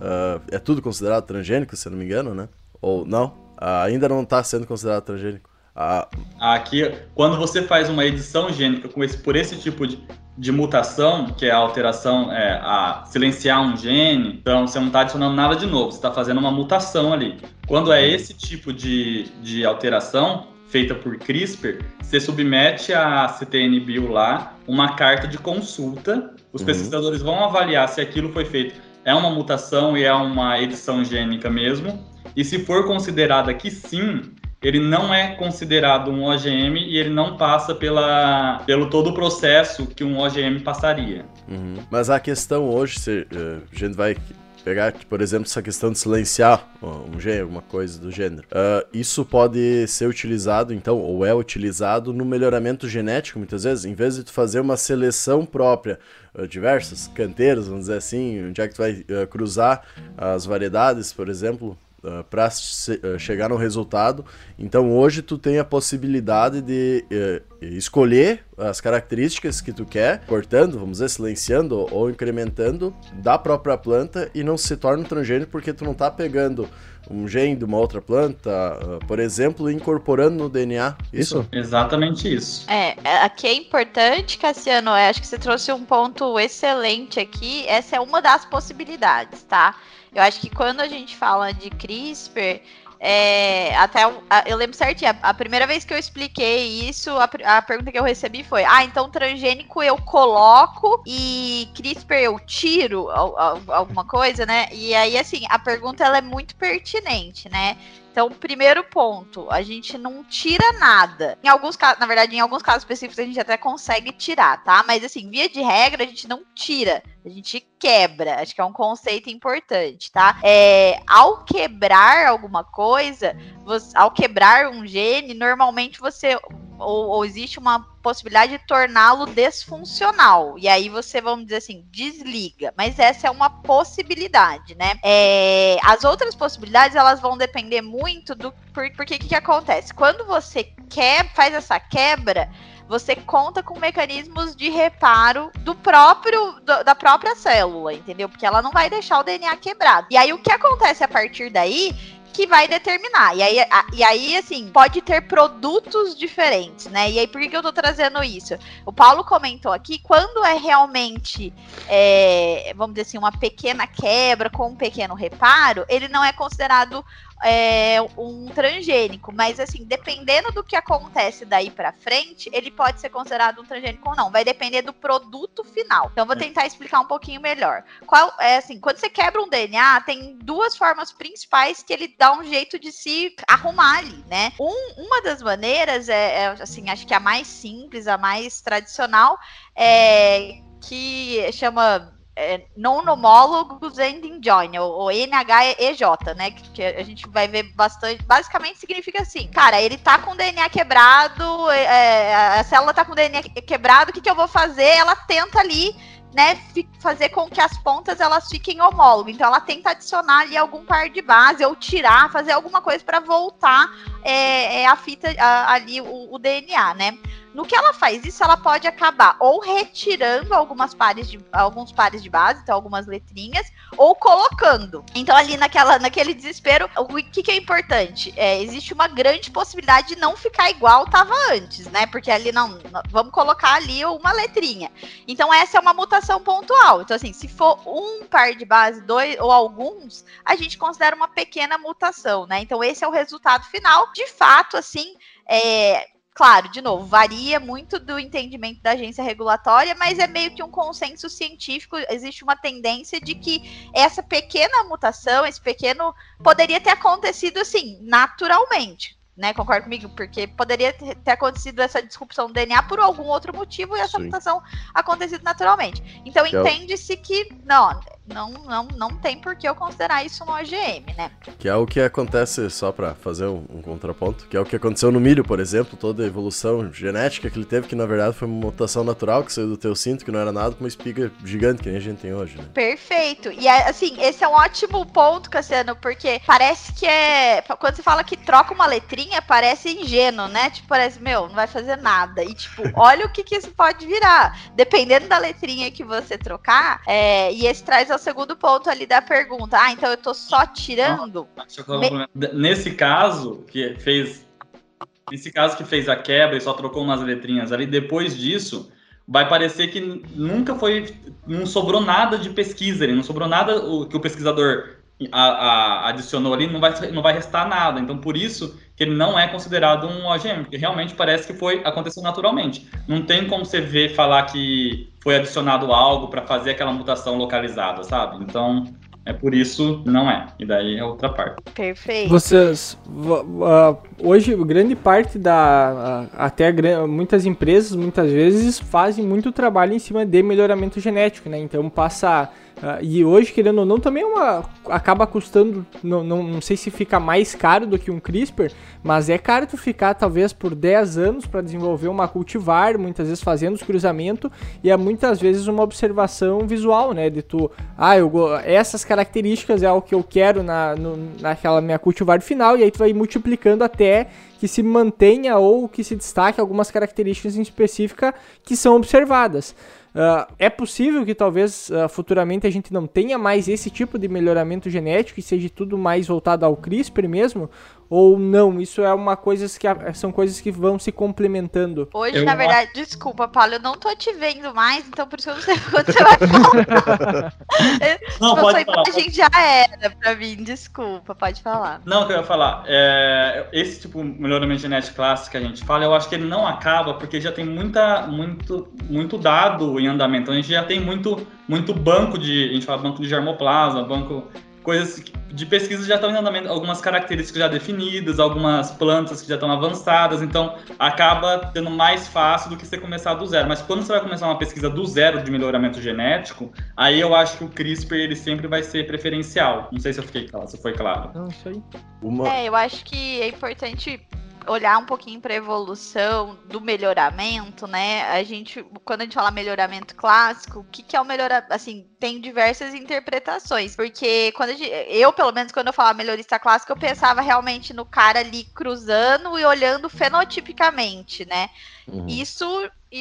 é tudo considerado transgênico, se eu não me engano, né? Ou não? ainda não está sendo considerado transgênico. Ah. Aqui, quando você faz uma edição gênica com esse, por esse tipo de, de mutação, que é a alteração, é, a silenciar um gene, então você não está adicionando nada de novo, você está fazendo uma mutação ali. Quando é esse tipo de, de alteração, feita por CRISPR, você submete a CTN Bio lá uma carta de consulta. Os uhum. pesquisadores vão avaliar se aquilo foi feito é uma mutação e é uma edição gênica mesmo. E se for considerada que sim, ele não é considerado um OGM e ele não passa pela, pelo todo o processo que um OGM passaria. Uhum. Mas a questão hoje, se, uh, a gente vai pegar, por exemplo, essa questão de silenciar um gênero, alguma coisa do gênero. Uh, isso pode ser utilizado, então, ou é utilizado no melhoramento genético, muitas vezes, em vez de tu fazer uma seleção própria, uh, diversas canteiros, vamos dizer assim, onde é que tu vai uh, cruzar as variedades, por exemplo, uh, para uh, chegar no resultado. Então hoje tu tem a possibilidade de uh, escolher as características que tu quer, cortando, vamos dizer, silenciando ou incrementando da própria planta e não se torna um transgênico porque tu não está pegando um gene de uma outra planta, por exemplo, incorporando no DNA. Isso? Exatamente isso. É, aqui é importante, Cassiano, acho que você trouxe um ponto excelente aqui. Essa é uma das possibilidades, tá? Eu acho que quando a gente fala de CRISPR, é, até eu lembro certinho, a, a, primeira vez que eu expliquei isso, a, a, pergunta que eu recebi foi: Ah, então transgênico eu coloco e CRISPR eu tiro alguma coisa, né? E aí, assim, a pergunta ela é muito pertinente, né? Então, primeiro ponto, a gente não tira nada. Em alguns casos, na verdade, em alguns casos específicos a gente até consegue tirar, tá? Mas assim, via de regra, a gente não tira, a gente quebra. Acho que é um conceito importante, tá? É, ao quebrar alguma coisa, você, ao quebrar um gene, normalmente você ou, ou, existe uma possibilidade de torná-lo desfuncional. E aí você, vamos dizer assim, desliga. Mas essa é uma possibilidade, né? É, as outras possibilidades, elas vão depender muito do... Por, porque o que, que acontece? Quando você quer, faz essa quebra, você conta com mecanismos de reparo do próprio do, da própria célula, entendeu? Porque ela não vai deixar o DNA quebrado. E aí o que acontece a partir daí que vai determinar. E aí, a, e aí, assim, pode ter produtos diferentes, né? E aí, por que, eu tô trazendo isso? O Paulo comentou aqui, quando é realmente, é, vamos dizer assim, uma pequena quebra com um pequeno reparo, ele não é considerado é, um transgênico, mas assim, dependendo do que acontece daí para frente, ele pode ser considerado um transgênico ou não. Vai depender do produto final. Então, vou tentar explicar um pouquinho melhor. Qual é assim, quando você quebra um DNA, tem duas formas principais que ele dá um jeito de se arrumar ali, né? Um, uma das maneiras é, é assim, acho que a mais simples, a mais tradicional, é que chama é, non-homólogos ending join, ou, ou NHEJ, né? Que, que, a gente vai ver bastante. Basicamente significa assim, cara, ele tá com DNA quebrado, é, é, a célula tá com DNA quebrado, o que, que eu vou fazer? Ela tenta ali. Né, fazer com que as pontas elas fiquem homólogas. Então ela tenta adicionar ali algum par de base ou tirar, fazer alguma coisa para voltar é, é, a fita a, ali o, o DNA, né? No que ela faz isso, ela pode acabar ou retirando algumas pares de, alguns pares de base, então algumas letrinhas, ou colocando. Então, ali naquela, naquele desespero, o que, que é importante? É, existe uma grande possibilidade de não ficar igual estava antes, né? Porque ali não. Vamos colocar ali uma letrinha. Então, essa é uma mutação pontual. Então, assim, se for um par de base, dois ou alguns, a gente considera uma pequena mutação, né? Então, esse é o resultado final. De fato, assim, é, Claro, de novo, varia muito do entendimento da agência regulatória, mas é meio que um consenso científico. Existe uma tendência de que essa pequena mutação, esse pequeno, poderia ter acontecido assim, naturalmente né? Concorda comigo? Porque poderia ter acontecido essa disrupção do DNA por algum outro motivo e essa Sim. mutação acontecido naturalmente. Então que entende-se que não, não, não, não tem por que eu considerar isso um OGM, né? Que é o que acontece, só para fazer um, um, contraponto, que é o que aconteceu no milho, por exemplo, toda a evolução genética que ele teve, que na verdade foi uma mutação natural que saiu do teu cinto, que não era nada, com uma espiga gigante que a gente tem hoje, né? Perfeito. E assim, esse é um ótimo ponto, Cassiano, porque parece que é. Quando você fala que troca uma letrinha, parece ingênuo, né? Tipo, parece, meu, não vai fazer nada. E tipo, olha o que, que isso pode virar. Dependendo da letrinha que você trocar, é, e esse traz ao segundo ponto ali da pergunta. Ah, então eu tô só tirando? Me... Nesse caso, que fez. Nesse caso que fez a quebra e só trocou umas letrinhas ali, depois disso, vai parecer que nunca foi. Não sobrou nada de pesquisa, não sobrou nada o, que o pesquisador a, a, adicionou ali, não vai, não vai restar nada. Então, por isso que ele não é considerado um OGM, porque realmente parece que foi aconteceu naturalmente. Não tem como você ver falar que foi adicionado algo para fazer aquela mutação localizada, sabe? Então, É por isso não é. E daí é outra parte. Perfeito. Vocês. Uh, hoje, grande parte da. Uh, até muitas empresas, muitas vezes, fazem muito trabalho em cima de melhoramento genético, né? Então passa Uh, e hoje, querendo ou não, também é uma, acaba custando, não, não, não, sei se fica mais caro do que um CRISPR, mas é caro tu ficar talvez por 10 anos para desenvolver uma cultivar, muitas vezes fazendo os cruzamentos, e é muitas vezes uma observação visual, né? De tu, ah, eu, essas características é o que eu quero na, no, naquela minha cultivar final, e aí tu vai multiplicando até que se mantenha ou que se destaque algumas características em específica que são observadas. Uh, é possível que talvez uh, futuramente a gente não tenha mais esse tipo de melhoramento genético e seja tudo mais voltado ao CRISPR mesmo? Ou não? Isso é uma coisa que são coisas que vão se complementando. Hoje, eu na verdade, acho... desculpa, Paulo, eu não tô te vendo mais, então por isso eu não sei quando você vai falar. não, pode falar. A gente já era pra mim, desculpa, pode falar. Não, que eu ia falar, é, esse tipo de melhoramento genético clássico que a gente fala, eu acho que ele não acaba porque já tem muita, muito, muito dado em andamento. A gente já tem muito, muito banco de, a gente fala banco de germoplasma, banco coisas de pesquisa já estão em andamento, algumas características já definidas, algumas plantas que já estão avançadas, então acaba tendo mais fácil do que você começar do zero. Mas quando você vai começar uma pesquisa do zero de melhoramento genético, aí eu acho que o CRISPR ele sempre vai ser preferencial. Não sei se eu fiquei claro, se foi claro. Não sei. Uma... É, eu acho que é importante olhar um pouquinho para a evolução do melhoramento, né? A gente, quando a gente fala melhoramento clássico, o que, que é o melhoramento? Assim, tem diversas interpretações, porque quando gente, eu, pelo menos, quando eu falava melhorista clássico, eu pensava realmente no cara ali cruzando e olhando fenotipicamente, né? Uhum. Isso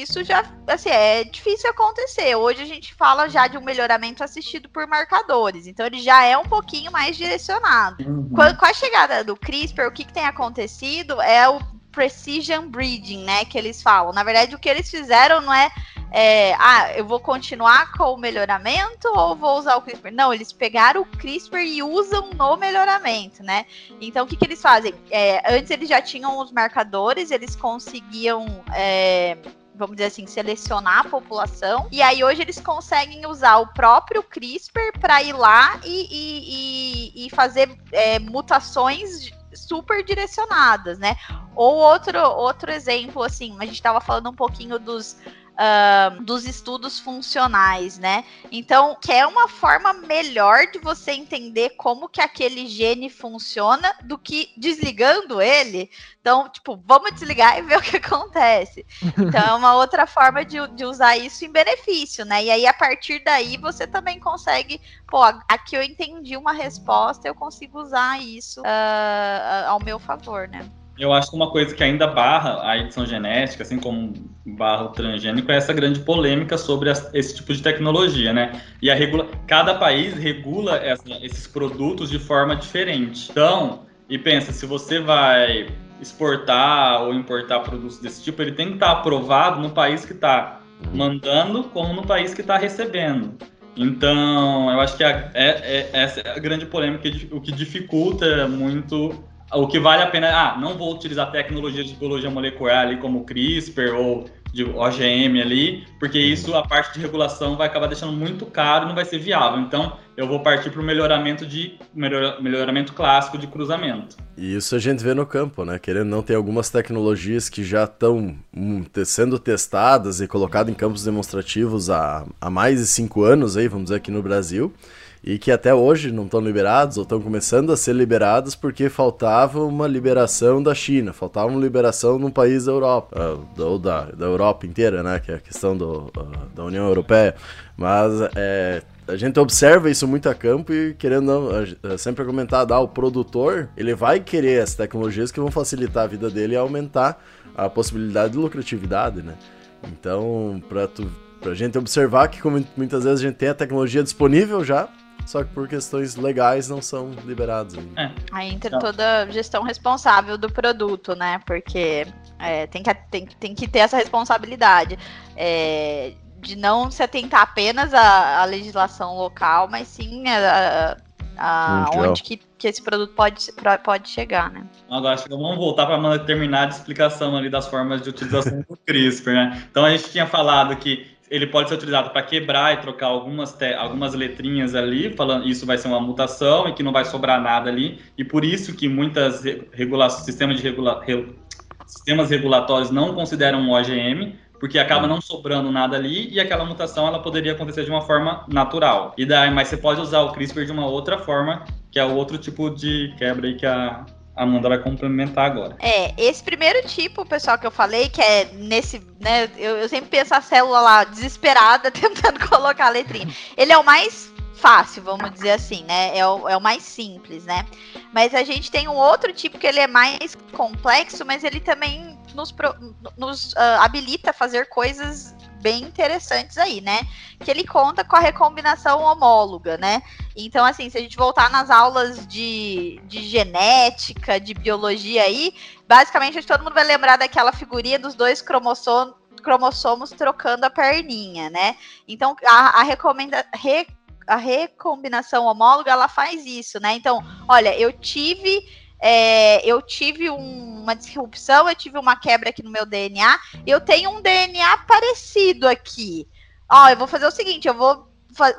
isso já, assim, é difícil acontecer. Hoje a gente fala já de um melhoramento assistido por marcadores, então ele já é um pouquinho mais direcionado. Uhum. Com, a, com, a chegada do CRISPR, o que, que tem acontecido é o precision breeding, né, que eles falam. Na verdade, o que eles fizeram não é, é, ah, eu vou continuar com o melhoramento ou vou usar o CRISPR? Não, eles pegaram o CRISPR e usam no melhoramento, né? Então, o que, que eles fazem? É, antes eles já tinham os marcadores, eles conseguiam é, vamos dizer assim, selecionar a população. E aí hoje eles conseguem usar o próprio CRISPR para ir lá e, e, e, e fazer é, mutações super direcionadas, né? Ou outro, outro exemplo, assim, a gente estava falando um pouquinho dos uh, dos estudos funcionais, né? Então, que é uma forma melhor de você entender como que aquele gene funciona do que desligando ele. Então, tipo, vamos desligar e ver o que acontece. Então, é uma outra forma de, de usar isso em benefício, né? E aí, a partir daí, você também consegue, pô, aqui eu entendi uma resposta, eu consigo usar isso uh, ao meu favor, né? Eu acho que uma coisa que ainda barra a edição genética, assim como barra o transgênico, é essa grande polêmica sobre esse tipo de tecnologia, né? E a regula, cada país regula essa, esses produtos de forma diferente. Então, e pensa, se você vai exportar ou importar produtos desse tipo, ele tem que estar aprovado no país que está mandando, como no país que está recebendo. Então, eu acho que a, é, é, essa é a grande polêmica, o que dificulta muito o que vale a pena, ah, não vou utilizar tecnologias de biologia molecular ali como CRISPR ou de OGM ali, porque isso, a parte de regulação vai acabar deixando muito caro e não vai ser viável. Então, eu vou partir para o melhoramento de melhor, melhoramento clássico de cruzamento. E isso a gente vê no campo, né? Querendo não ter algumas tecnologias que já estão hum, sendo testadas e colocadas em campos demonstrativos há, há mais de cinco anos aí, vamos dizer aqui no Brasil e que até hoje não estão liberados ou estão começando a ser liberados porque faltava uma liberação da China, faltava uma liberação num país da Europa, uh, ou da, da Europa inteira, né, que é a questão do, uh, da União Europeia. Mas é, a gente observa isso muito a campo e querendo é sempre comentado, ah, o produtor, ele vai querer as tecnologias que vão facilitar a vida dele e aumentar a possibilidade de lucratividade, né? Então, para pra gente observar que como muitas vezes a gente tem a tecnologia disponível já, só que por questões legais não são liberados ainda. É. Aí entra então. toda a gestão responsável do produto, né? Porque é, tem, que, tem, tem que ter essa responsabilidade. É, de não se atentar apenas à, à legislação local, mas sim a, a, a onde que, que esse produto pode, pode chegar, né? Agora, acho que vamos voltar para terminar a explicação ali das formas de utilização do CRISPR, né? Então, a gente tinha falado que ele pode ser utilizado para quebrar e trocar algumas, algumas letrinhas ali, falando isso vai ser uma mutação e que não vai sobrar nada ali. E por isso que muitas regula sistemas, de regula sistemas regulatórios não consideram um OGM, porque acaba não sobrando nada ali e aquela mutação ela poderia acontecer de uma forma natural. E daí, mas você pode usar o CRISPR de uma outra forma, que é o outro tipo de quebra aí que a Amanda vai complementar agora. É, esse primeiro tipo, pessoal, que eu falei, que é nesse, né, eu, eu sempre penso a célula lá desesperada tentando colocar a letrinha. Ele é o mais fácil, vamos dizer assim, né? É o, é o mais simples, né? Mas a gente tem um outro tipo que ele é mais complexo, mas ele também nos, nos uh, habilita a fazer coisas bem interessantes aí, né? Que ele conta com a recombinação homóloga, né? Então, assim, se a gente voltar nas aulas de, de genética, de biologia aí, basicamente todo mundo vai lembrar daquela figurinha dos dois cromossomos, cromossomos trocando a perninha, né? Então, a, a re, a recombinação homóloga ela faz isso, né? Então, olha, eu tive é, eu tive um, uma disrupção, eu tive uma quebra aqui no meu DNA, eu tenho um DNA parecido aqui. Ó, eu vou fazer o seguinte, eu vou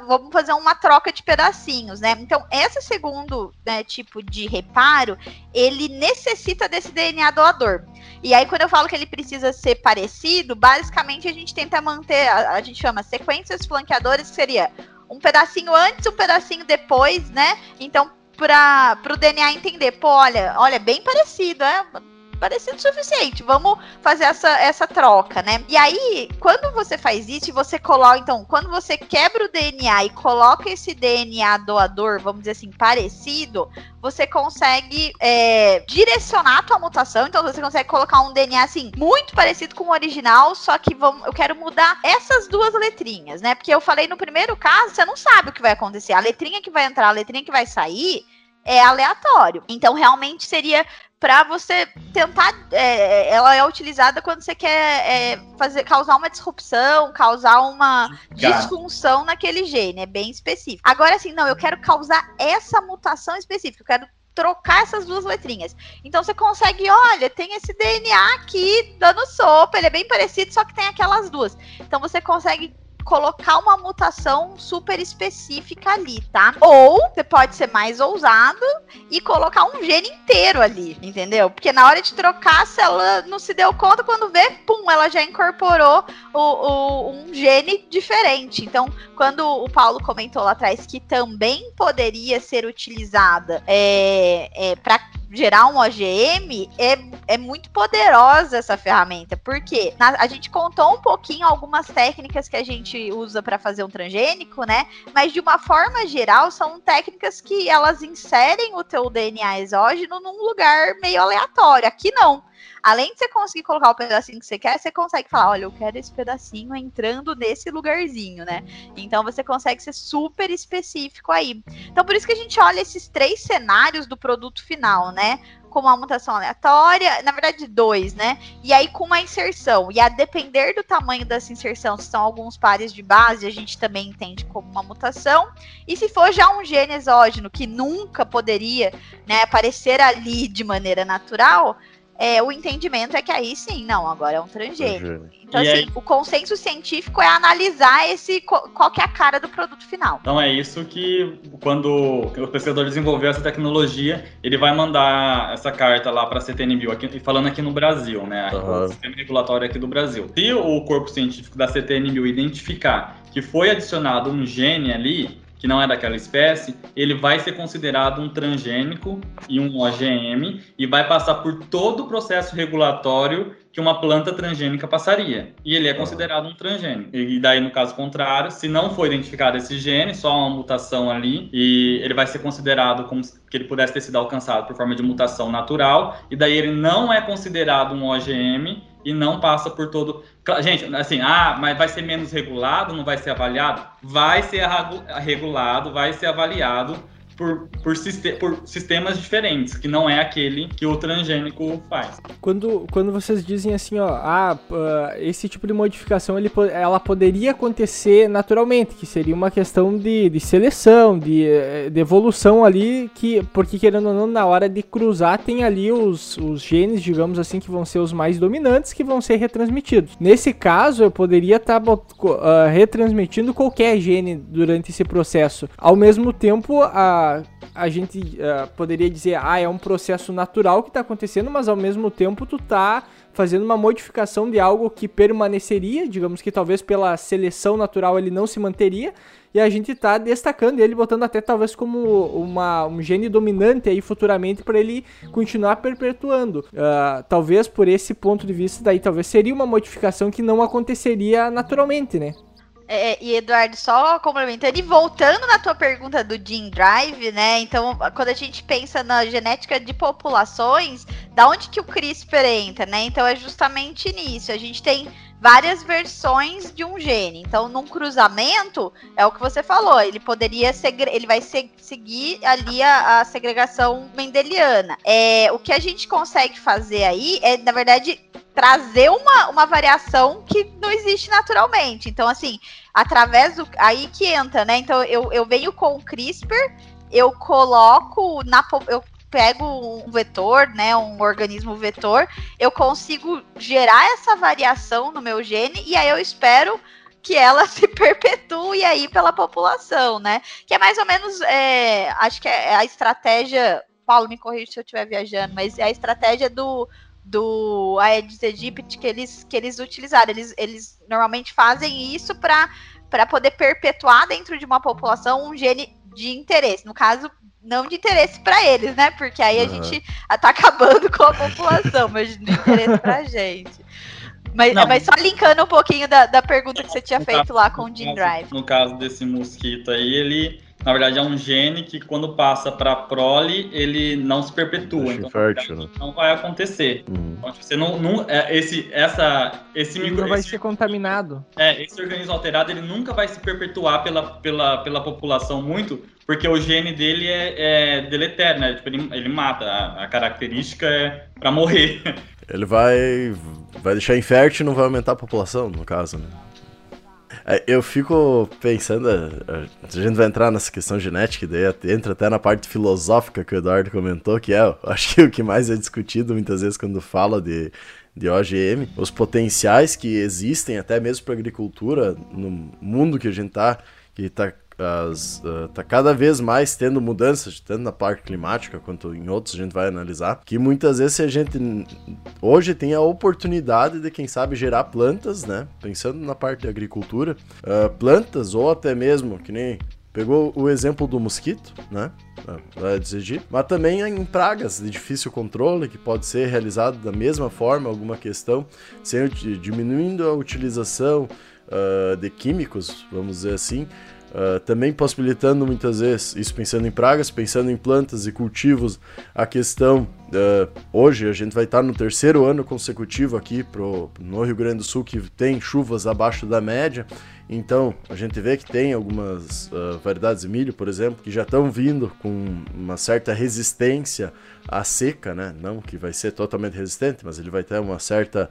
vamos fazer uma troca de pedacinhos, né? Então, esse segundo né, tipo de reparo, ele necessita desse DNA doador. E aí, quando eu falo que ele precisa ser parecido, basicamente a gente tenta manter, a, a gente chama sequências flanqueadoras, que seria um pedacinho antes, um pedacinho depois, né? Então, para o DNA entender, pô, olha, olha, bem parecido, é parecido o suficiente. Vamos fazer essa, essa troca, né? E aí, quando você faz isso você coloca, então, quando você quebra o DNA e coloca esse DNA doador, vamos dizer assim, parecido, você consegue é, direcionar a tua mutação. Então, você consegue colocar um DNA assim, muito parecido com o original, só que vamos, eu quero mudar essas duas letrinhas, né? Porque eu falei no primeiro caso, você não sabe o que vai acontecer. A letrinha que vai entrar, a letrinha que vai sair é aleatório. Então, realmente seria para você tentar. É, ela é utilizada quando você quer é, fazer, causar uma disrupção, causar uma disfunção naquele gene, é bem específico. Agora, assim, não, eu quero causar essa mutação específica, eu quero trocar essas duas letrinhas. Então você consegue, olha, tem esse DNA aqui dando sopa, ele é bem parecido, só que tem aquelas duas. Então você consegue colocar uma mutação super específica ali, tá? Ou você pode ser mais ousado e colocar um gene inteiro ali, entendeu? Porque na hora de trocar, se ela não se deu conta, quando vê, pum, ela já incorporou o, o, um gene diferente. Então, quando o Paulo comentou lá atrás que também poderia ser utilizada é, é, para gerar um OGM, é, é muito poderosa essa ferramenta, porque na, a gente contou um pouquinho algumas técnicas que a gente usa para fazer um transgênico, né? Mas de uma forma geral, são técnicas que elas inserem o teu DNA exógeno num lugar meio aleatório. Aqui não. Além de você conseguir colocar o pedacinho que você quer, você consegue falar: olha, eu quero esse pedacinho entrando nesse lugarzinho, né? Então você consegue ser super específico aí. Então por isso que a gente olha esses três cenários do produto final, né? com uma mutação aleatória, na verdade dois, né? E aí com uma inserção. E a depender do tamanho dessa inserção, se são alguns pares de base, a gente também entende como uma mutação. E se for já um gene exógeno que nunca poderia né, aparecer ali de maneira natural, é, o entendimento é que aí sim, não, agora é um transgênico. Então, e assim, aí... o consenso científico é analisar esse qual que é a cara do produto final. Então é isso que quando o pesquisador desenvolveu essa tecnologia, ele vai mandar essa carta lá para a CTNBio, aqui, falando aqui no Brasil, né? Uhum. O sistema regulatório aqui do Brasil. Se o corpo científico da CTNBio identificar que foi adicionado um gene ali, que não é daquela espécie, ele vai ser considerado um transgênico e um OGM e vai passar por todo o processo regulatório que uma planta transgênica passaria. E ele é considerado um transgênico. E daí, no caso contrário, se não for identificado esse gene, só uma mutação ali, e ele vai ser considerado como que ele pudesse ter sido alcançado por forma de mutação natural, e daí ele não é considerado um OGM e não passa por todo. Gente, assim, ah, mas vai ser menos regulado, não vai ser avaliado? Vai ser regulado, vai ser avaliado por, por, por, sistemas diferentes, que não é aquele que o transgênico faz. Quando, quando vocês dizem assim, ó, ah, esse tipo de modificação ele, ela poderia acontecer naturalmente, que seria uma questão de, de seleção, de, de evolução ali, que, porque querendo ou não, na hora de cruzar tem ali os, os genes, digamos assim, que vão ser os mais dominantes, que vão ser retransmitidos. Nesse caso, eu poderia estar tá, uh, retransmitindo qualquer gene durante esse processo. Ao mesmo tempo, a a, gente uh, poderia dizer, ah, é um processo natural que está acontecendo, mas ao mesmo tempo tu tá fazendo uma modificação de algo que permaneceria, digamos que talvez pela seleção natural ele não se manteria, e a gente está destacando ele, botando até talvez como uma, um gene dominante aí futuramente para ele continuar perpetuando. Uh, talvez por esse ponto de vista daí, talvez seria uma modificação que não aconteceria naturalmente, né? É, e Eduardo, só complementando e voltando na tua pergunta do Gene Drive, né? Então, quando a gente pensa na genética de populações, da onde que o CRISPR entra, né? Então é justamente nisso. A gente tem várias versões de um gene. Então, num cruzamento, é o que você falou, ele poderia segre ele vai se seguir ali a, a segregação mendeliana. É, o que a gente consegue fazer aí é, na verdade, trazer uma, uma variação que não existe naturalmente. Então, assim, através do. Aí que entra, né? Então, eu, eu venho com o CRISPR, eu coloco na. Eu pego um vetor, né, um organismo vetor, eu consigo gerar essa variação no meu gene e aí eu espero que ela se perpetue aí pela população, né? Que é mais ou menos, é, acho que é a estratégia. Paulo, me corrija se eu estiver viajando, mas é a estratégia do, do Aedes aegypti que eles, que eles utilizaram. Eles, eles normalmente fazem isso para poder perpetuar dentro de uma população um gene de interesse. No caso, não de interesse para eles, né? Porque aí a gente tá acabando com a população, mas de interesse pra gente. Mas, mas só linkando um pouquinho da, da pergunta que você tinha feito lá com o Gene Drive. No caso desse mosquito aí, ele na verdade é um gene que quando passa para prole ele não se perpetua, então fértil, né? não vai acontecer. Uhum. Então, você não, não é, esse essa esse micro não vai esse, ser contaminado. É, esse organismo alterado ele nunca vai se perpetuar pela, pela, pela população muito, porque o gene dele é, é deletério, né? Tipo, ele, ele mata. A, a característica é para morrer. Ele vai vai deixar infértil e não vai aumentar a população, no caso, né? É, eu fico pensando, a gente vai entrar nessa questão genética, daí entra até na parte filosófica que o Eduardo comentou, que é, acho que o que mais é discutido muitas vezes quando fala de, de OGM, os potenciais que existem até mesmo para agricultura no mundo que a gente tá, que está as, uh, tá cada vez mais tendo mudanças, tanto na parte climática quanto em outros a gente vai analisar, que muitas vezes a gente hoje tem a oportunidade de, quem sabe, gerar plantas, né? Pensando na parte de agricultura, uh, plantas ou até mesmo, que nem pegou o exemplo do mosquito, né? Vai dizer, mas também em pragas de difícil controle, que pode ser realizado da mesma forma, alguma questão, sem, diminuindo a utilização uh, de químicos, vamos dizer assim, Uh, também possibilitando muitas vezes, isso pensando em pragas, pensando em plantas e cultivos, a questão, uh, hoje a gente vai estar no terceiro ano consecutivo aqui pro, no Rio Grande do Sul que tem chuvas abaixo da média, então a gente vê que tem algumas uh, variedades de milho, por exemplo, que já estão vindo com uma certa resistência à seca, né? Não que vai ser totalmente resistente, mas ele vai ter uma certa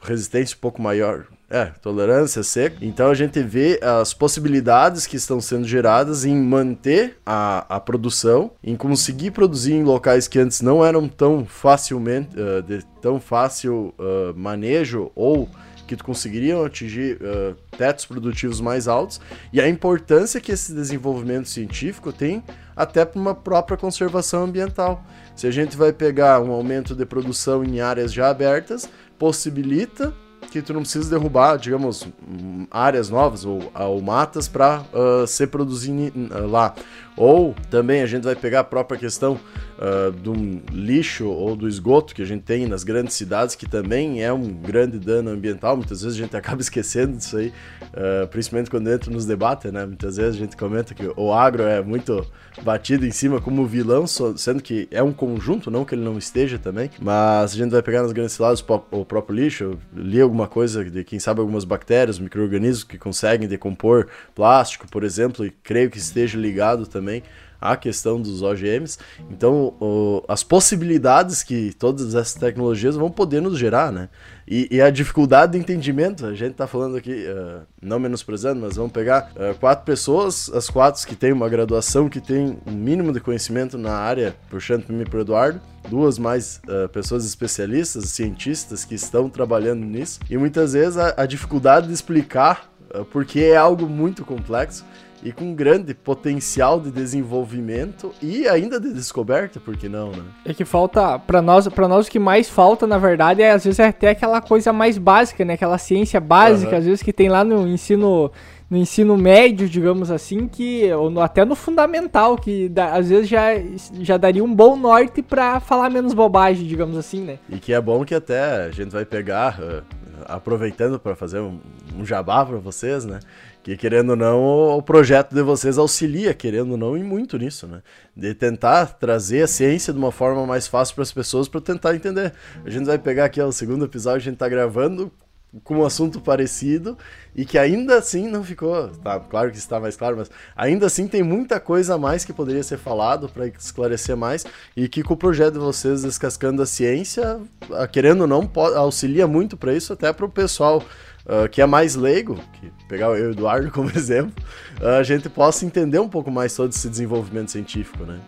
resistência um pouco maior, é, tolerância seca. Então a gente vê as possibilidades que estão sendo geradas em manter a, a produção, em conseguir produzir em locais que antes não eram tão facilmente, uh, de tão fácil uh, manejo ou que conseguiriam atingir uh, tetos produtivos mais altos e a importância que esse desenvolvimento científico tem até para uma própria conservação ambiental. Se a gente vai pegar um aumento de produção em áreas já abertas, possibilita que tu não precisa derrubar, digamos, áreas novas ou, ou matas para uh, ah, ser produzido uh, lá. Ou também a gente vai pegar a própria questão uh, do lixo ou do esgoto que a gente tem nas grandes cidades, que também é um grande dano ambiental. Muitas vezes a gente acaba esquecendo disso aí, uh, principalmente quando entra nos debates, né? Muitas vezes a gente comenta que o agro é muito batido em cima como vilão, sendo que é um conjunto, não que ele não esteja também. Mas a gente vai pegar nas grandes cidades o próprio lixo. Eu li alguma coisa de, quem sabe, algumas bactérias, micro-organismos que conseguem decompor plástico, por exemplo, e creio que esteja ligado também a questão dos OGMs. Então, o, as possibilidades que todas essas tecnologias vão poder nos gerar, né? E, e a dificuldade de entendimento, a gente está falando aqui, uh, não menosprezando, mas vamos pegar uh, quatro pessoas, as quatro que têm uma graduação, que têm um mínimo de conhecimento na área, puxando para mim para Eduardo, duas mais uh, pessoas especialistas, cientistas que estão trabalhando nisso, e muitas vezes a, a dificuldade de explicar, porque é algo muito complexo, e com grande potencial de desenvolvimento e ainda de descoberta, por que não, né? É que falta, para nós, para nós o que mais falta, na verdade, é às vezes é até aquela coisa mais básica, né? Aquela ciência básica, uhum. às vezes que tem lá no ensino no ensino médio, digamos assim, que ou até no fundamental, que dá, às vezes já, já daria um bom norte para falar menos bobagem, digamos assim, né? E que é bom que até a gente vai pegar, uh, aproveitando para fazer um, um jabá para vocês, né? Que querendo ou não, o projeto de vocês auxilia, querendo ou não, e muito nisso, né? De tentar trazer a ciência de uma forma mais fácil para as pessoas para tentar entender. A gente vai pegar aqui ó, o segundo episódio, a gente está gravando com um assunto parecido e que ainda assim não ficou, tá, claro que está mais claro, mas ainda assim tem muita coisa a mais que poderia ser falado para esclarecer mais e que com o projeto de vocês descascando a ciência, querendo ou não, auxilia muito para isso até para o pessoal uh, que é mais leigo, que pegar eu e o Eduardo como exemplo, uh, a gente possa entender um pouco mais todo esse desenvolvimento científico, né?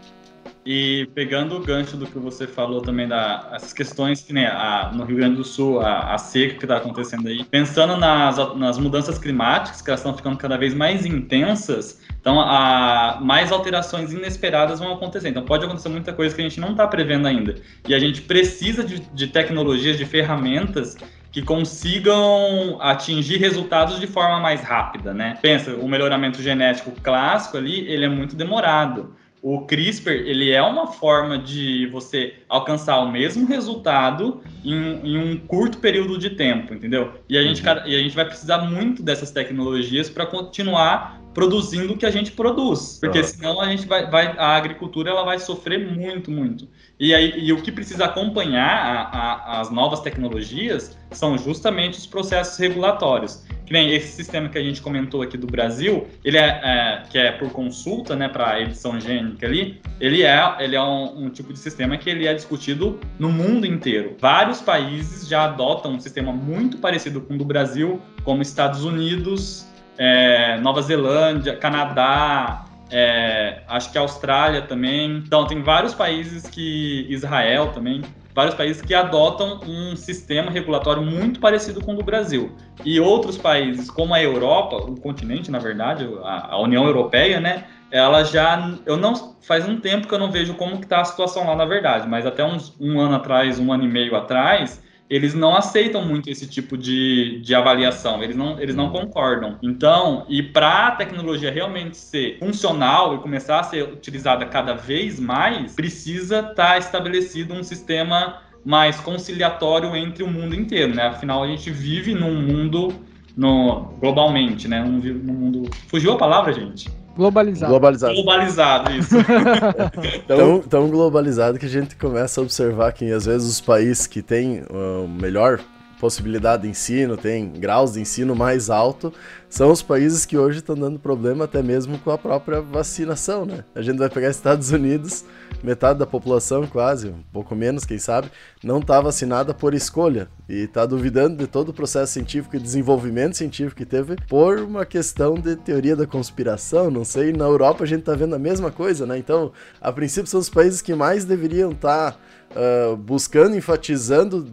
E pegando o gancho do que você falou também da essas questões que né, a, no Rio Grande do Sul a, a seca que está acontecendo aí, pensando nas, nas mudanças climáticas que elas estão ficando cada vez mais intensas, então a, mais alterações inesperadas vão acontecer. Então pode acontecer muita coisa que a gente não está prevendo ainda. E a gente precisa de, de tecnologias, de ferramentas que consigam atingir resultados de forma mais rápida, né? Pensa, o melhoramento genético clássico ali, ele é muito demorado. O CRISPR, ele é uma forma de você alcançar o mesmo resultado em, em um curto período de tempo, entendeu? E a, gente, uhum. e a gente vai precisar muito dessas tecnologias para continuar produzindo o que a gente produz, porque senão a gente vai, vai, a agricultura ela vai sofrer muito, muito. E aí e o que precisa acompanhar a, a, as novas tecnologias são justamente os processos regulatórios. Que nem esse sistema que a gente comentou aqui do Brasil, ele é, é que é por consulta, né, para edição gênica ali, ele é ele é um, um tipo de sistema que ele é discutido no mundo inteiro. Vários países já adotam um sistema muito parecido com o do Brasil, como Estados Unidos, é, Nova Zelândia, Canadá, é, acho que Austrália também. Então, tem vários países que. Israel também. Vários países que adotam um sistema regulatório muito parecido com o do Brasil. E outros países, como a Europa, o continente, na verdade, a, a União Europeia, né? Ela já. Eu não. Faz um tempo que eu não vejo como está a situação lá, na verdade, mas até uns um ano atrás, um ano e meio atrás, eles não aceitam muito esse tipo de, de avaliação, eles não, eles não concordam. Então, e para a tecnologia realmente ser funcional e começar a ser utilizada cada vez mais, precisa estar tá estabelecido um sistema mais conciliatório entre o mundo inteiro, né? Afinal, a gente vive num mundo no, globalmente, né? Num, num mundo. Fugiu a palavra, gente? Globalizado. Globalizado. Globalizado, isso. tão, tão globalizado que a gente começa a observar que às vezes os países que têm uh, melhor possibilidade de ensino, tem graus de ensino mais alto, são os países que hoje estão dando problema até mesmo com a própria vacinação, né? A gente vai pegar Estados Unidos, metade da população, quase, um pouco menos, quem sabe, não está vacinada por escolha e está duvidando de todo o processo científico e desenvolvimento científico que teve por uma questão de teoria da conspiração, não sei. Na Europa a gente está vendo a mesma coisa, né? Então, a princípio, são os países que mais deveriam estar. Tá, uh, buscando, enfatizando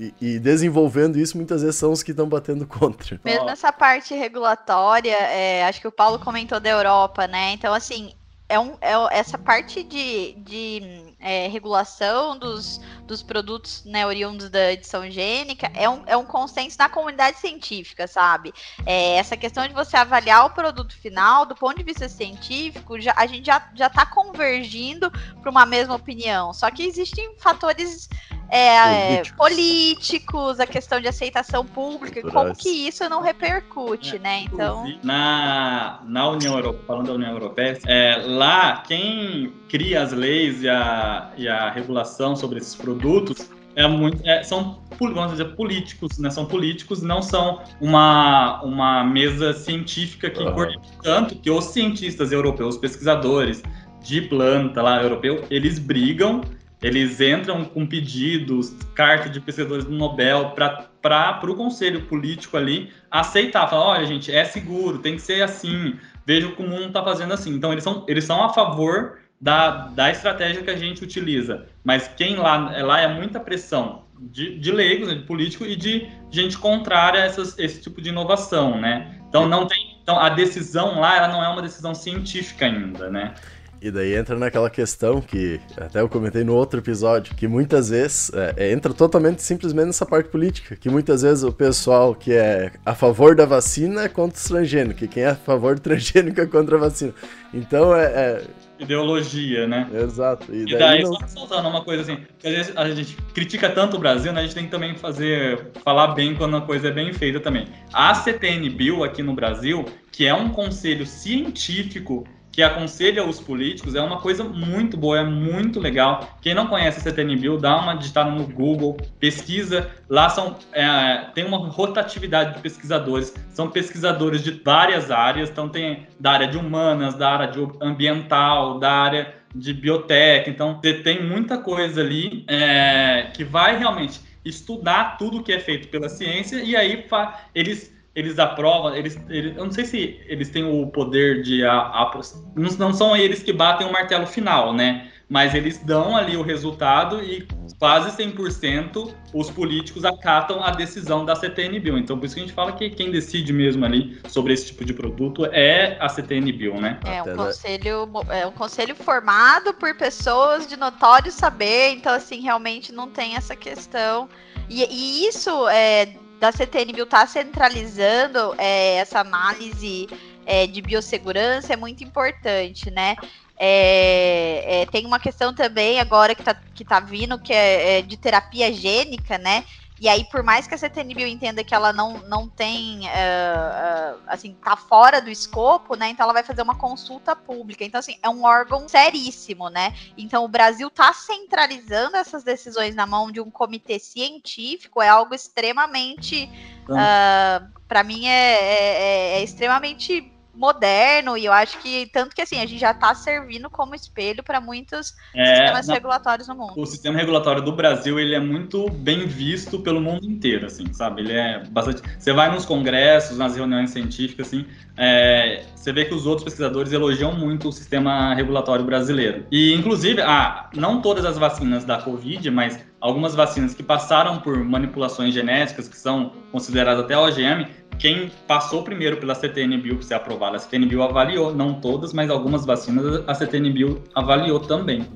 e, e, desenvolvendo isso, muitas vezes são os que estão batendo contra. Mesmo essa parte regulatória, é, acho que o Paulo comentou da Europa, né? Então, assim, é, um, é essa parte de, de é, regulação dos, dos produtos né, oriundos da edição gênica é um, é um consenso na comunidade científica, sabe? É, essa questão de você avaliar o produto final, do ponto de vista científico, já, a gente já está convergindo para uma mesma opinião. Só que existem fatores é, políticos. políticos. a questão de aceitação pública, como que isso não repercute, é, né? Então. Na, na União Europeia, falando da União Europeia, é, lá quem cria as leis e a, e a regulação sobre esses produtos é muito, é, são vamos dizer políticos, né? São políticos, não são uma, uma mesa científica que uhum. tanto que os cientistas europeus, os pesquisadores, de planta lá europeu, eles brigam, eles entram com pedidos, carta de pesquisadores do Nobel para o conselho político ali aceitar, falar, olha gente, é seguro, tem que ser assim, veja o o mundo está fazendo assim. Então eles são, eles são a favor da, da estratégia que a gente utiliza, mas quem lá, lá é muita pressão de, de leigos, né, de político e de gente contrária a essas, esse tipo de inovação, né? Então não tem, então a decisão lá ela não é uma decisão científica ainda, né? E daí entra naquela questão que até eu comentei no outro episódio, que muitas vezes é, é, entra totalmente simplesmente nessa parte política, que muitas vezes o pessoal que é a favor da vacina é contra o transgênico, que quem é a favor do transgênico é contra a vacina. Então é, é... Ideologia, né? Exato. E daí, e daí não... só soltando uma coisa assim, porque às vezes a gente critica tanto o Brasil, né? A gente tem que também fazer, falar bem quando a coisa é bem feita também. A CTN Bill aqui no Brasil, que é um conselho científico que aconselha os políticos é uma coisa muito boa, é muito legal. Quem não conhece a CTN Bill, dá uma digitada no Google, pesquisa. Lá são, é, tem uma rotatividade de pesquisadores. São pesquisadores de várias áreas. Então tem da área de humanas, da área de ambiental, da área de biotech. Então você tem muita coisa ali é, que vai realmente estudar tudo que é feito pela ciência e aí eles eles aprovam, eles, eles, eu não sei se eles têm o poder de. A, a, não, não são eles que batem o martelo final, né? Mas eles dão ali o resultado e quase 100% os políticos acatam a decisão da CTN Então, por isso que a gente fala que quem decide mesmo ali sobre esse tipo de produto é a CTN né? É um, conselho, é um conselho formado por pessoas de notório saber, então, assim, realmente não tem essa questão. E, e isso é da CTNBio estar tá centralizando é, essa análise é, de biossegurança é muito importante, né? É, é, tem uma questão também agora que está que tá vindo, que é, é de terapia gênica, né? E aí, por mais que a CTNBio entenda que ela não, não tem, uh, uh, assim, tá fora do escopo, né? Então ela vai fazer uma consulta pública. Então, assim, é um órgão seríssimo, né? Então o Brasil tá centralizando essas decisões na mão de um comitê científico, é algo extremamente. Uh, ah, para mim é, é, é extremamente moderno e eu acho que tanto que assim a gente já está servindo como espelho para muitos é, sistemas na, regulatórios no mundo. O sistema regulatório do Brasil ele é muito bem visto pelo mundo inteiro, assim, sabe? Ele é bastante. Você vai nos congressos, nas reuniões científicas, assim, é, você vê que os outros pesquisadores elogiam muito o sistema regulatório brasileiro. E inclusive, ah, não todas as vacinas da Covid, mas algumas vacinas que passaram por manipulações genéticas que são consideradas até OGM quem passou primeiro pela CTN-Bio para ser aprovada, a CTN-Bio avaliou, não todas, mas algumas vacinas a CTN-Bio avaliou também.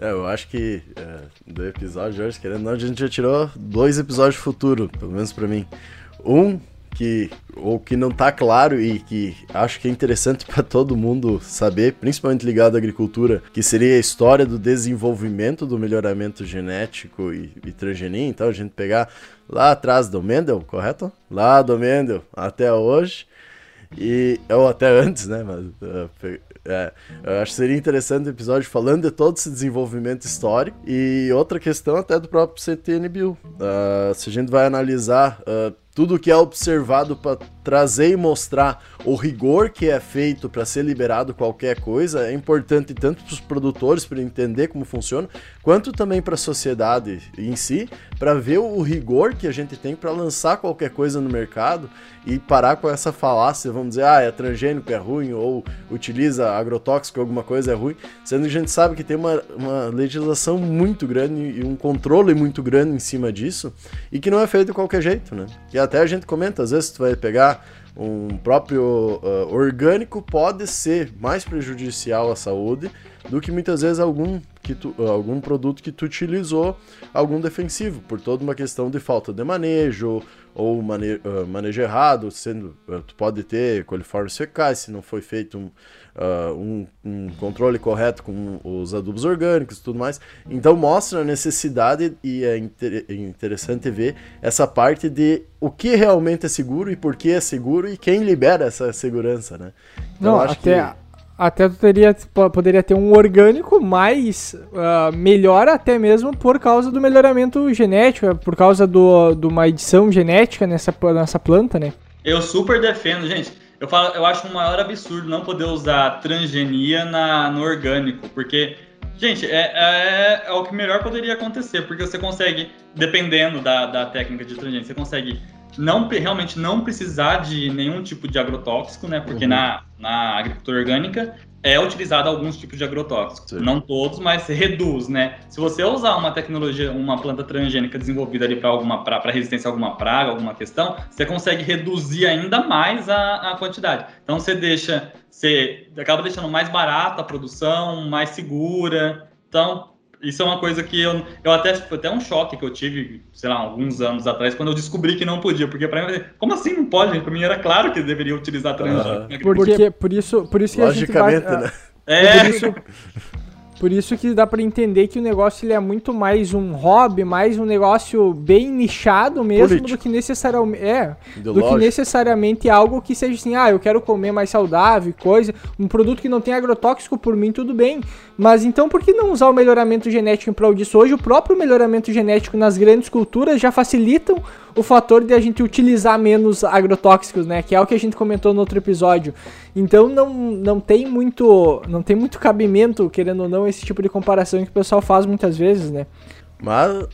É, eu acho que é, do episódio hoje, querendo ou não, a gente já tirou dois episódios futuro, pelo menos para mim. Um que ou que não está claro e que acho que é interessante para todo mundo saber, principalmente ligado à agricultura, que seria a história do desenvolvimento do melhoramento genético e, e transgenia. Então a gente pegar lá atrás do Mendel, correto? Lá do Mendel até hoje e ou até antes, né? Mas uh, é, eu acho que seria interessante o episódio falando de todo esse desenvolvimento histórico e outra questão até do próprio CTNBio. Uh, se a gente vai analisar uh, tudo que é observado para trazer e mostrar o rigor que é feito para ser liberado qualquer coisa é importante tanto para os produtores para entender como funciona, quanto também para a sociedade em si, para ver o rigor que a gente tem para lançar qualquer coisa no mercado e parar com essa falácia, vamos dizer, ah, é transgênico, é ruim, ou utiliza agrotóxico, alguma coisa é ruim, sendo que a gente sabe que tem uma, uma legislação muito grande e um controle muito grande em cima disso e que não é feito de qualquer jeito, né? Até a gente comenta, às vezes tu vai pegar um próprio uh, orgânico pode ser mais prejudicial à saúde do que muitas vezes algum, que tu, uh, algum produto que tu utilizou algum defensivo, por toda uma questão de falta de manejo ou mane uh, manejo errado, sendo tu pode ter coliformes fecais se não foi feito um, uh, um, um, controle correto com os adubos orgânicos e tudo mais. Então mostra a necessidade e é inter interessante ver essa parte de o que realmente é seguro e por que é seguro e quem libera essa segurança, né? Então, Não, até, que... até tu teria, poderia ter um orgânico mais uh, melhor até mesmo por causa do melhoramento genético, é, por causa de do, do uma edição genética nessa, nessa planta, né? Eu super defendo, gente eu, falo, eu acho um maior absurdo não poder usar transgenia na, no orgânico, porque Gente, é, é, é, o que melhor poderia acontecer, porque você consegue, dependendo da, da técnica de transgênica, você consegue não, realmente não precisar de nenhum tipo de agrotóxico, né? Porque uhum. na, na agricultura orgânica é utilizado alguns tipos de agrotóxicos. Sim. Não todos, mas reduz, né? Se você usar uma tecnologia, uma planta transgênica desenvolvida ali para alguma para resistência a alguma praga, alguma questão, você consegue reduzir ainda mais a, a quantidade. Então você deixa, você acaba deixando mais barata a produção, mais segura. Então, isso é uma coisa que eu, eu até foi até um choque que eu tive, sei lá, alguns anos atrás, quando eu descobri que não podia, porque para mim, como assim não pode? Para mim era claro que deveria utilizar transgênico. Porque por isso, por isso que Logicamente, a gente vai, né? É. Por isso, por isso que dá para entender que o negócio ele é muito mais um hobby, mais um negócio bem nichado mesmo Político. do que necessariamente é, do que necessariamente algo que seja assim, ah, eu quero comer mais saudável, coisa, um produto que não tem agrotóxico por mim tudo bem, mas então por que não usar o melhoramento genético em prol disso? Hoje o próprio melhoramento genético nas grandes culturas já facilitam o fator de a gente utilizar menos agrotóxicos, né? Que é o que a gente comentou no outro episódio. Então não, não tem muito não tem muito cabimento, querendo ou não, esse tipo de comparação que o pessoal faz muitas vezes, né? Mas,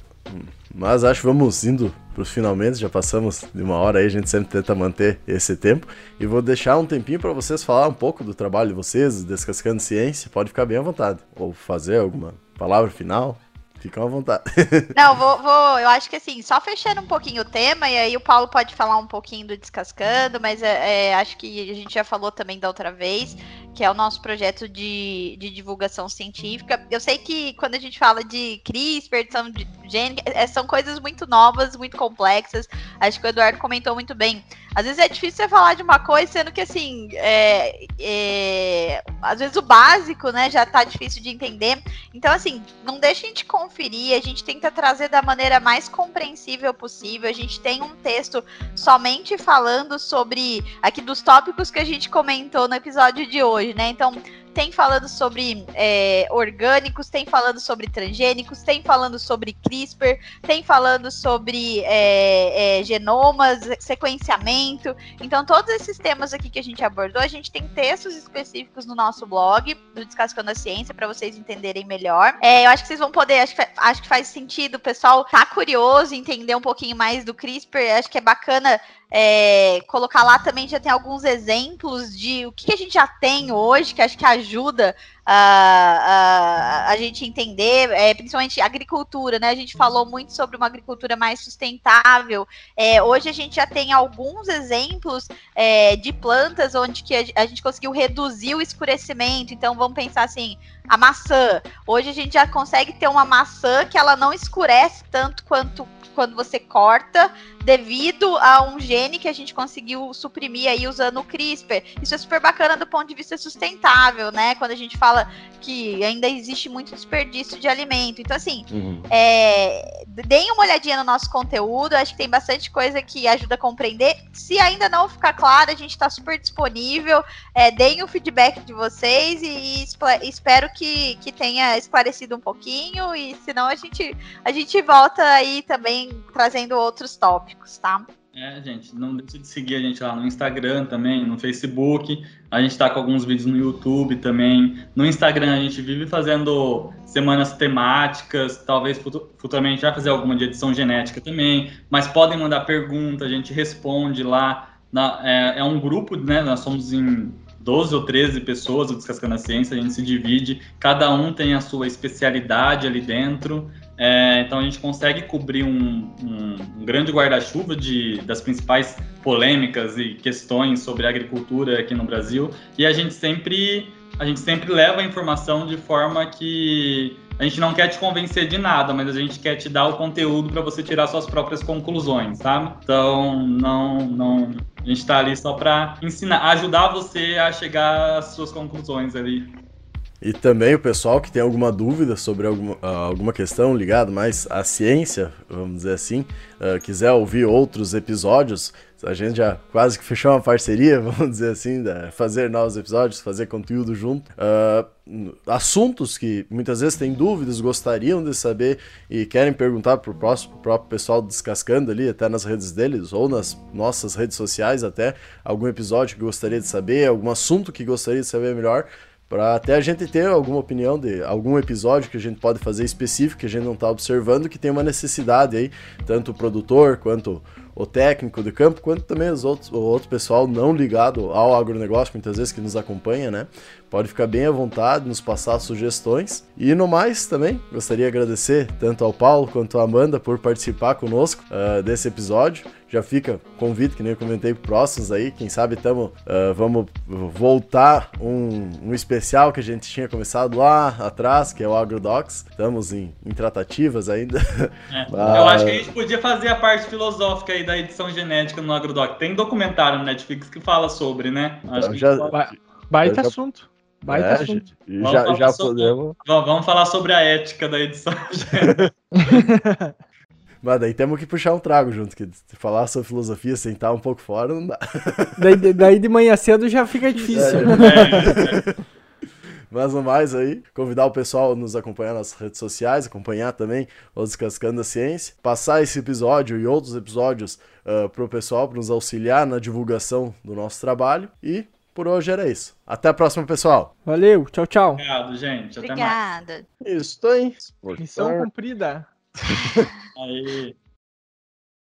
mas acho que vamos indo para os finalmente, já passamos de uma hora aí, a gente sempre tenta manter esse tempo. E vou deixar um tempinho para vocês falar um pouco do trabalho de vocês, Descascando Ciência, pode ficar bem à vontade. Ou fazer alguma palavra final. Fica à vontade. Não, vou, vou, eu acho que assim, só fechando um pouquinho o tema, e aí o Paulo pode falar um pouquinho do Descascando, mas é, é, acho que a gente já falou também da outra vez, que é o nosso projeto de, de divulgação científica. Eu sei que quando a gente fala de CRISPR, edição de gene, é, são coisas muito novas, muito complexas. Acho que o Eduardo comentou muito bem. Às vezes é difícil você falar de uma coisa, sendo que assim, é, é, às vezes o básico, né, já tá difícil de entender. Então, assim, não deixem de conferir, a gente tenta trazer da maneira mais compreensível possível. A gente tem um texto somente falando sobre aqui dos tópicos que a gente comentou no episódio de hoje, né? Então, tem falando sobre é, orgânicos, tem falando sobre transgênicos, tem falando sobre CRISPR, tem falando sobre é, é, genomas, sequenciamento. Então, todos esses temas aqui que a gente abordou, a gente tem textos específicos no nosso blog, do Descascando a Ciência, para vocês entenderem melhor. É, eu acho que vocês vão poder, acho que, acho que faz sentido, o pessoal tá curioso, entender um pouquinho mais do CRISPR, acho que é bacana é, colocar lá também já tem alguns exemplos de o que, a gente já tem hoje, que acho que ajuda a, a, a gente entender, é, principalmente agricultura, né? A gente falou muito sobre uma agricultura mais sustentável. É, hoje a gente já tem alguns exemplos é, de plantas onde que a, a gente conseguiu reduzir o escurecimento. Então vamos pensar assim, a maçã. Hoje a gente já consegue ter uma maçã que ela não escurece tanto quanto quando você corta, devido a um gene que a gente conseguiu suprimir aí usando o CRISPR. Isso é super bacana do ponto de vista sustentável, né? Quando a gente fala que ainda existe muito desperdício de alimento. Então, assim, uhum. é, deem uma olhadinha no nosso conteúdo, acho que tem bastante coisa que ajuda a compreender. Se ainda não ficar claro, a gente está super disponível. É, deem o feedback de vocês e, e espero que, que tenha esclarecido um pouquinho. E senão a gente, a gente volta aí também trazendo outros tópicos, tá? É, gente, não deixe de seguir a gente lá no Instagram também, no Facebook. A gente está com alguns vídeos no YouTube também. No Instagram a gente vive fazendo semanas temáticas, talvez futuramente vai fazer alguma de edição genética também. Mas podem mandar pergunta, a gente responde lá. Na, é, é um grupo, né? Nós somos em 12 ou 13 pessoas do Descascando a Ciência, a gente se divide, cada um tem a sua especialidade ali dentro. É, então a gente consegue cobrir um, um, um grande guarda-chuva das principais polêmicas e questões sobre agricultura aqui no Brasil. E a gente sempre a gente sempre leva a informação de forma que a gente não quer te convencer de nada, mas a gente quer te dar o conteúdo para você tirar suas próprias conclusões, sabe? Então, não, não, a gente está ali só para ensinar, ajudar você a chegar às suas conclusões ali. E também o pessoal que tem alguma dúvida sobre alguma, uh, alguma questão ligada mais à ciência, vamos dizer assim, uh, quiser ouvir outros episódios, a gente já quase que fechou uma parceria, vamos dizer assim, fazer novos episódios, fazer conteúdo junto. Uh, assuntos que muitas vezes têm dúvidas, gostariam de saber e querem perguntar para o próprio pessoal Descascando ali, até nas redes deles ou nas nossas redes sociais, até algum episódio que gostaria de saber, algum assunto que gostaria de saber melhor para até a gente ter alguma opinião de algum episódio que a gente pode fazer específico que a gente não está observando que tem uma necessidade aí, tanto o produtor quanto o técnico de campo, quanto também os outros, o outro pessoal não ligado ao agronegócio, muitas vezes que nos acompanha, né? Pode ficar bem à vontade, nos passar sugestões. E no mais, também, gostaria de agradecer tanto ao Paulo quanto à Amanda por participar conosco uh, desse episódio. Já fica convite, que nem eu comentei, próximos aí. Quem sabe tamo, uh, vamos voltar um, um especial que a gente tinha começado lá atrás, que é o AgroDocs. Estamos em, em tratativas ainda. É, Mas... Eu acho que a gente podia fazer a parte filosófica aí da edição genética no AgroDoc. Tem documentário no Netflix que fala sobre, né? Acho que já... Baita já... assunto. Baita é, assunto. Já, já sobre... podemos. Vamos falar sobre a ética da edição. Mas daí temos que puxar um trago junto, que falar sobre filosofia sem estar um pouco fora não dá. Daí, daí de manhã cedo já fica difícil. É, é. Mas no mais aí, convidar o pessoal a nos acompanhar nas redes sociais, acompanhar também o Descascando a Ciência, passar esse episódio e outros episódios uh, pro pessoal, para nos auxiliar na divulgação do nosso trabalho. E por hoje era isso. Até a próxima, pessoal. Valeu, tchau, tchau. Obrigado, gente. Obrigada. Isso aí. Missão cumprida. aí.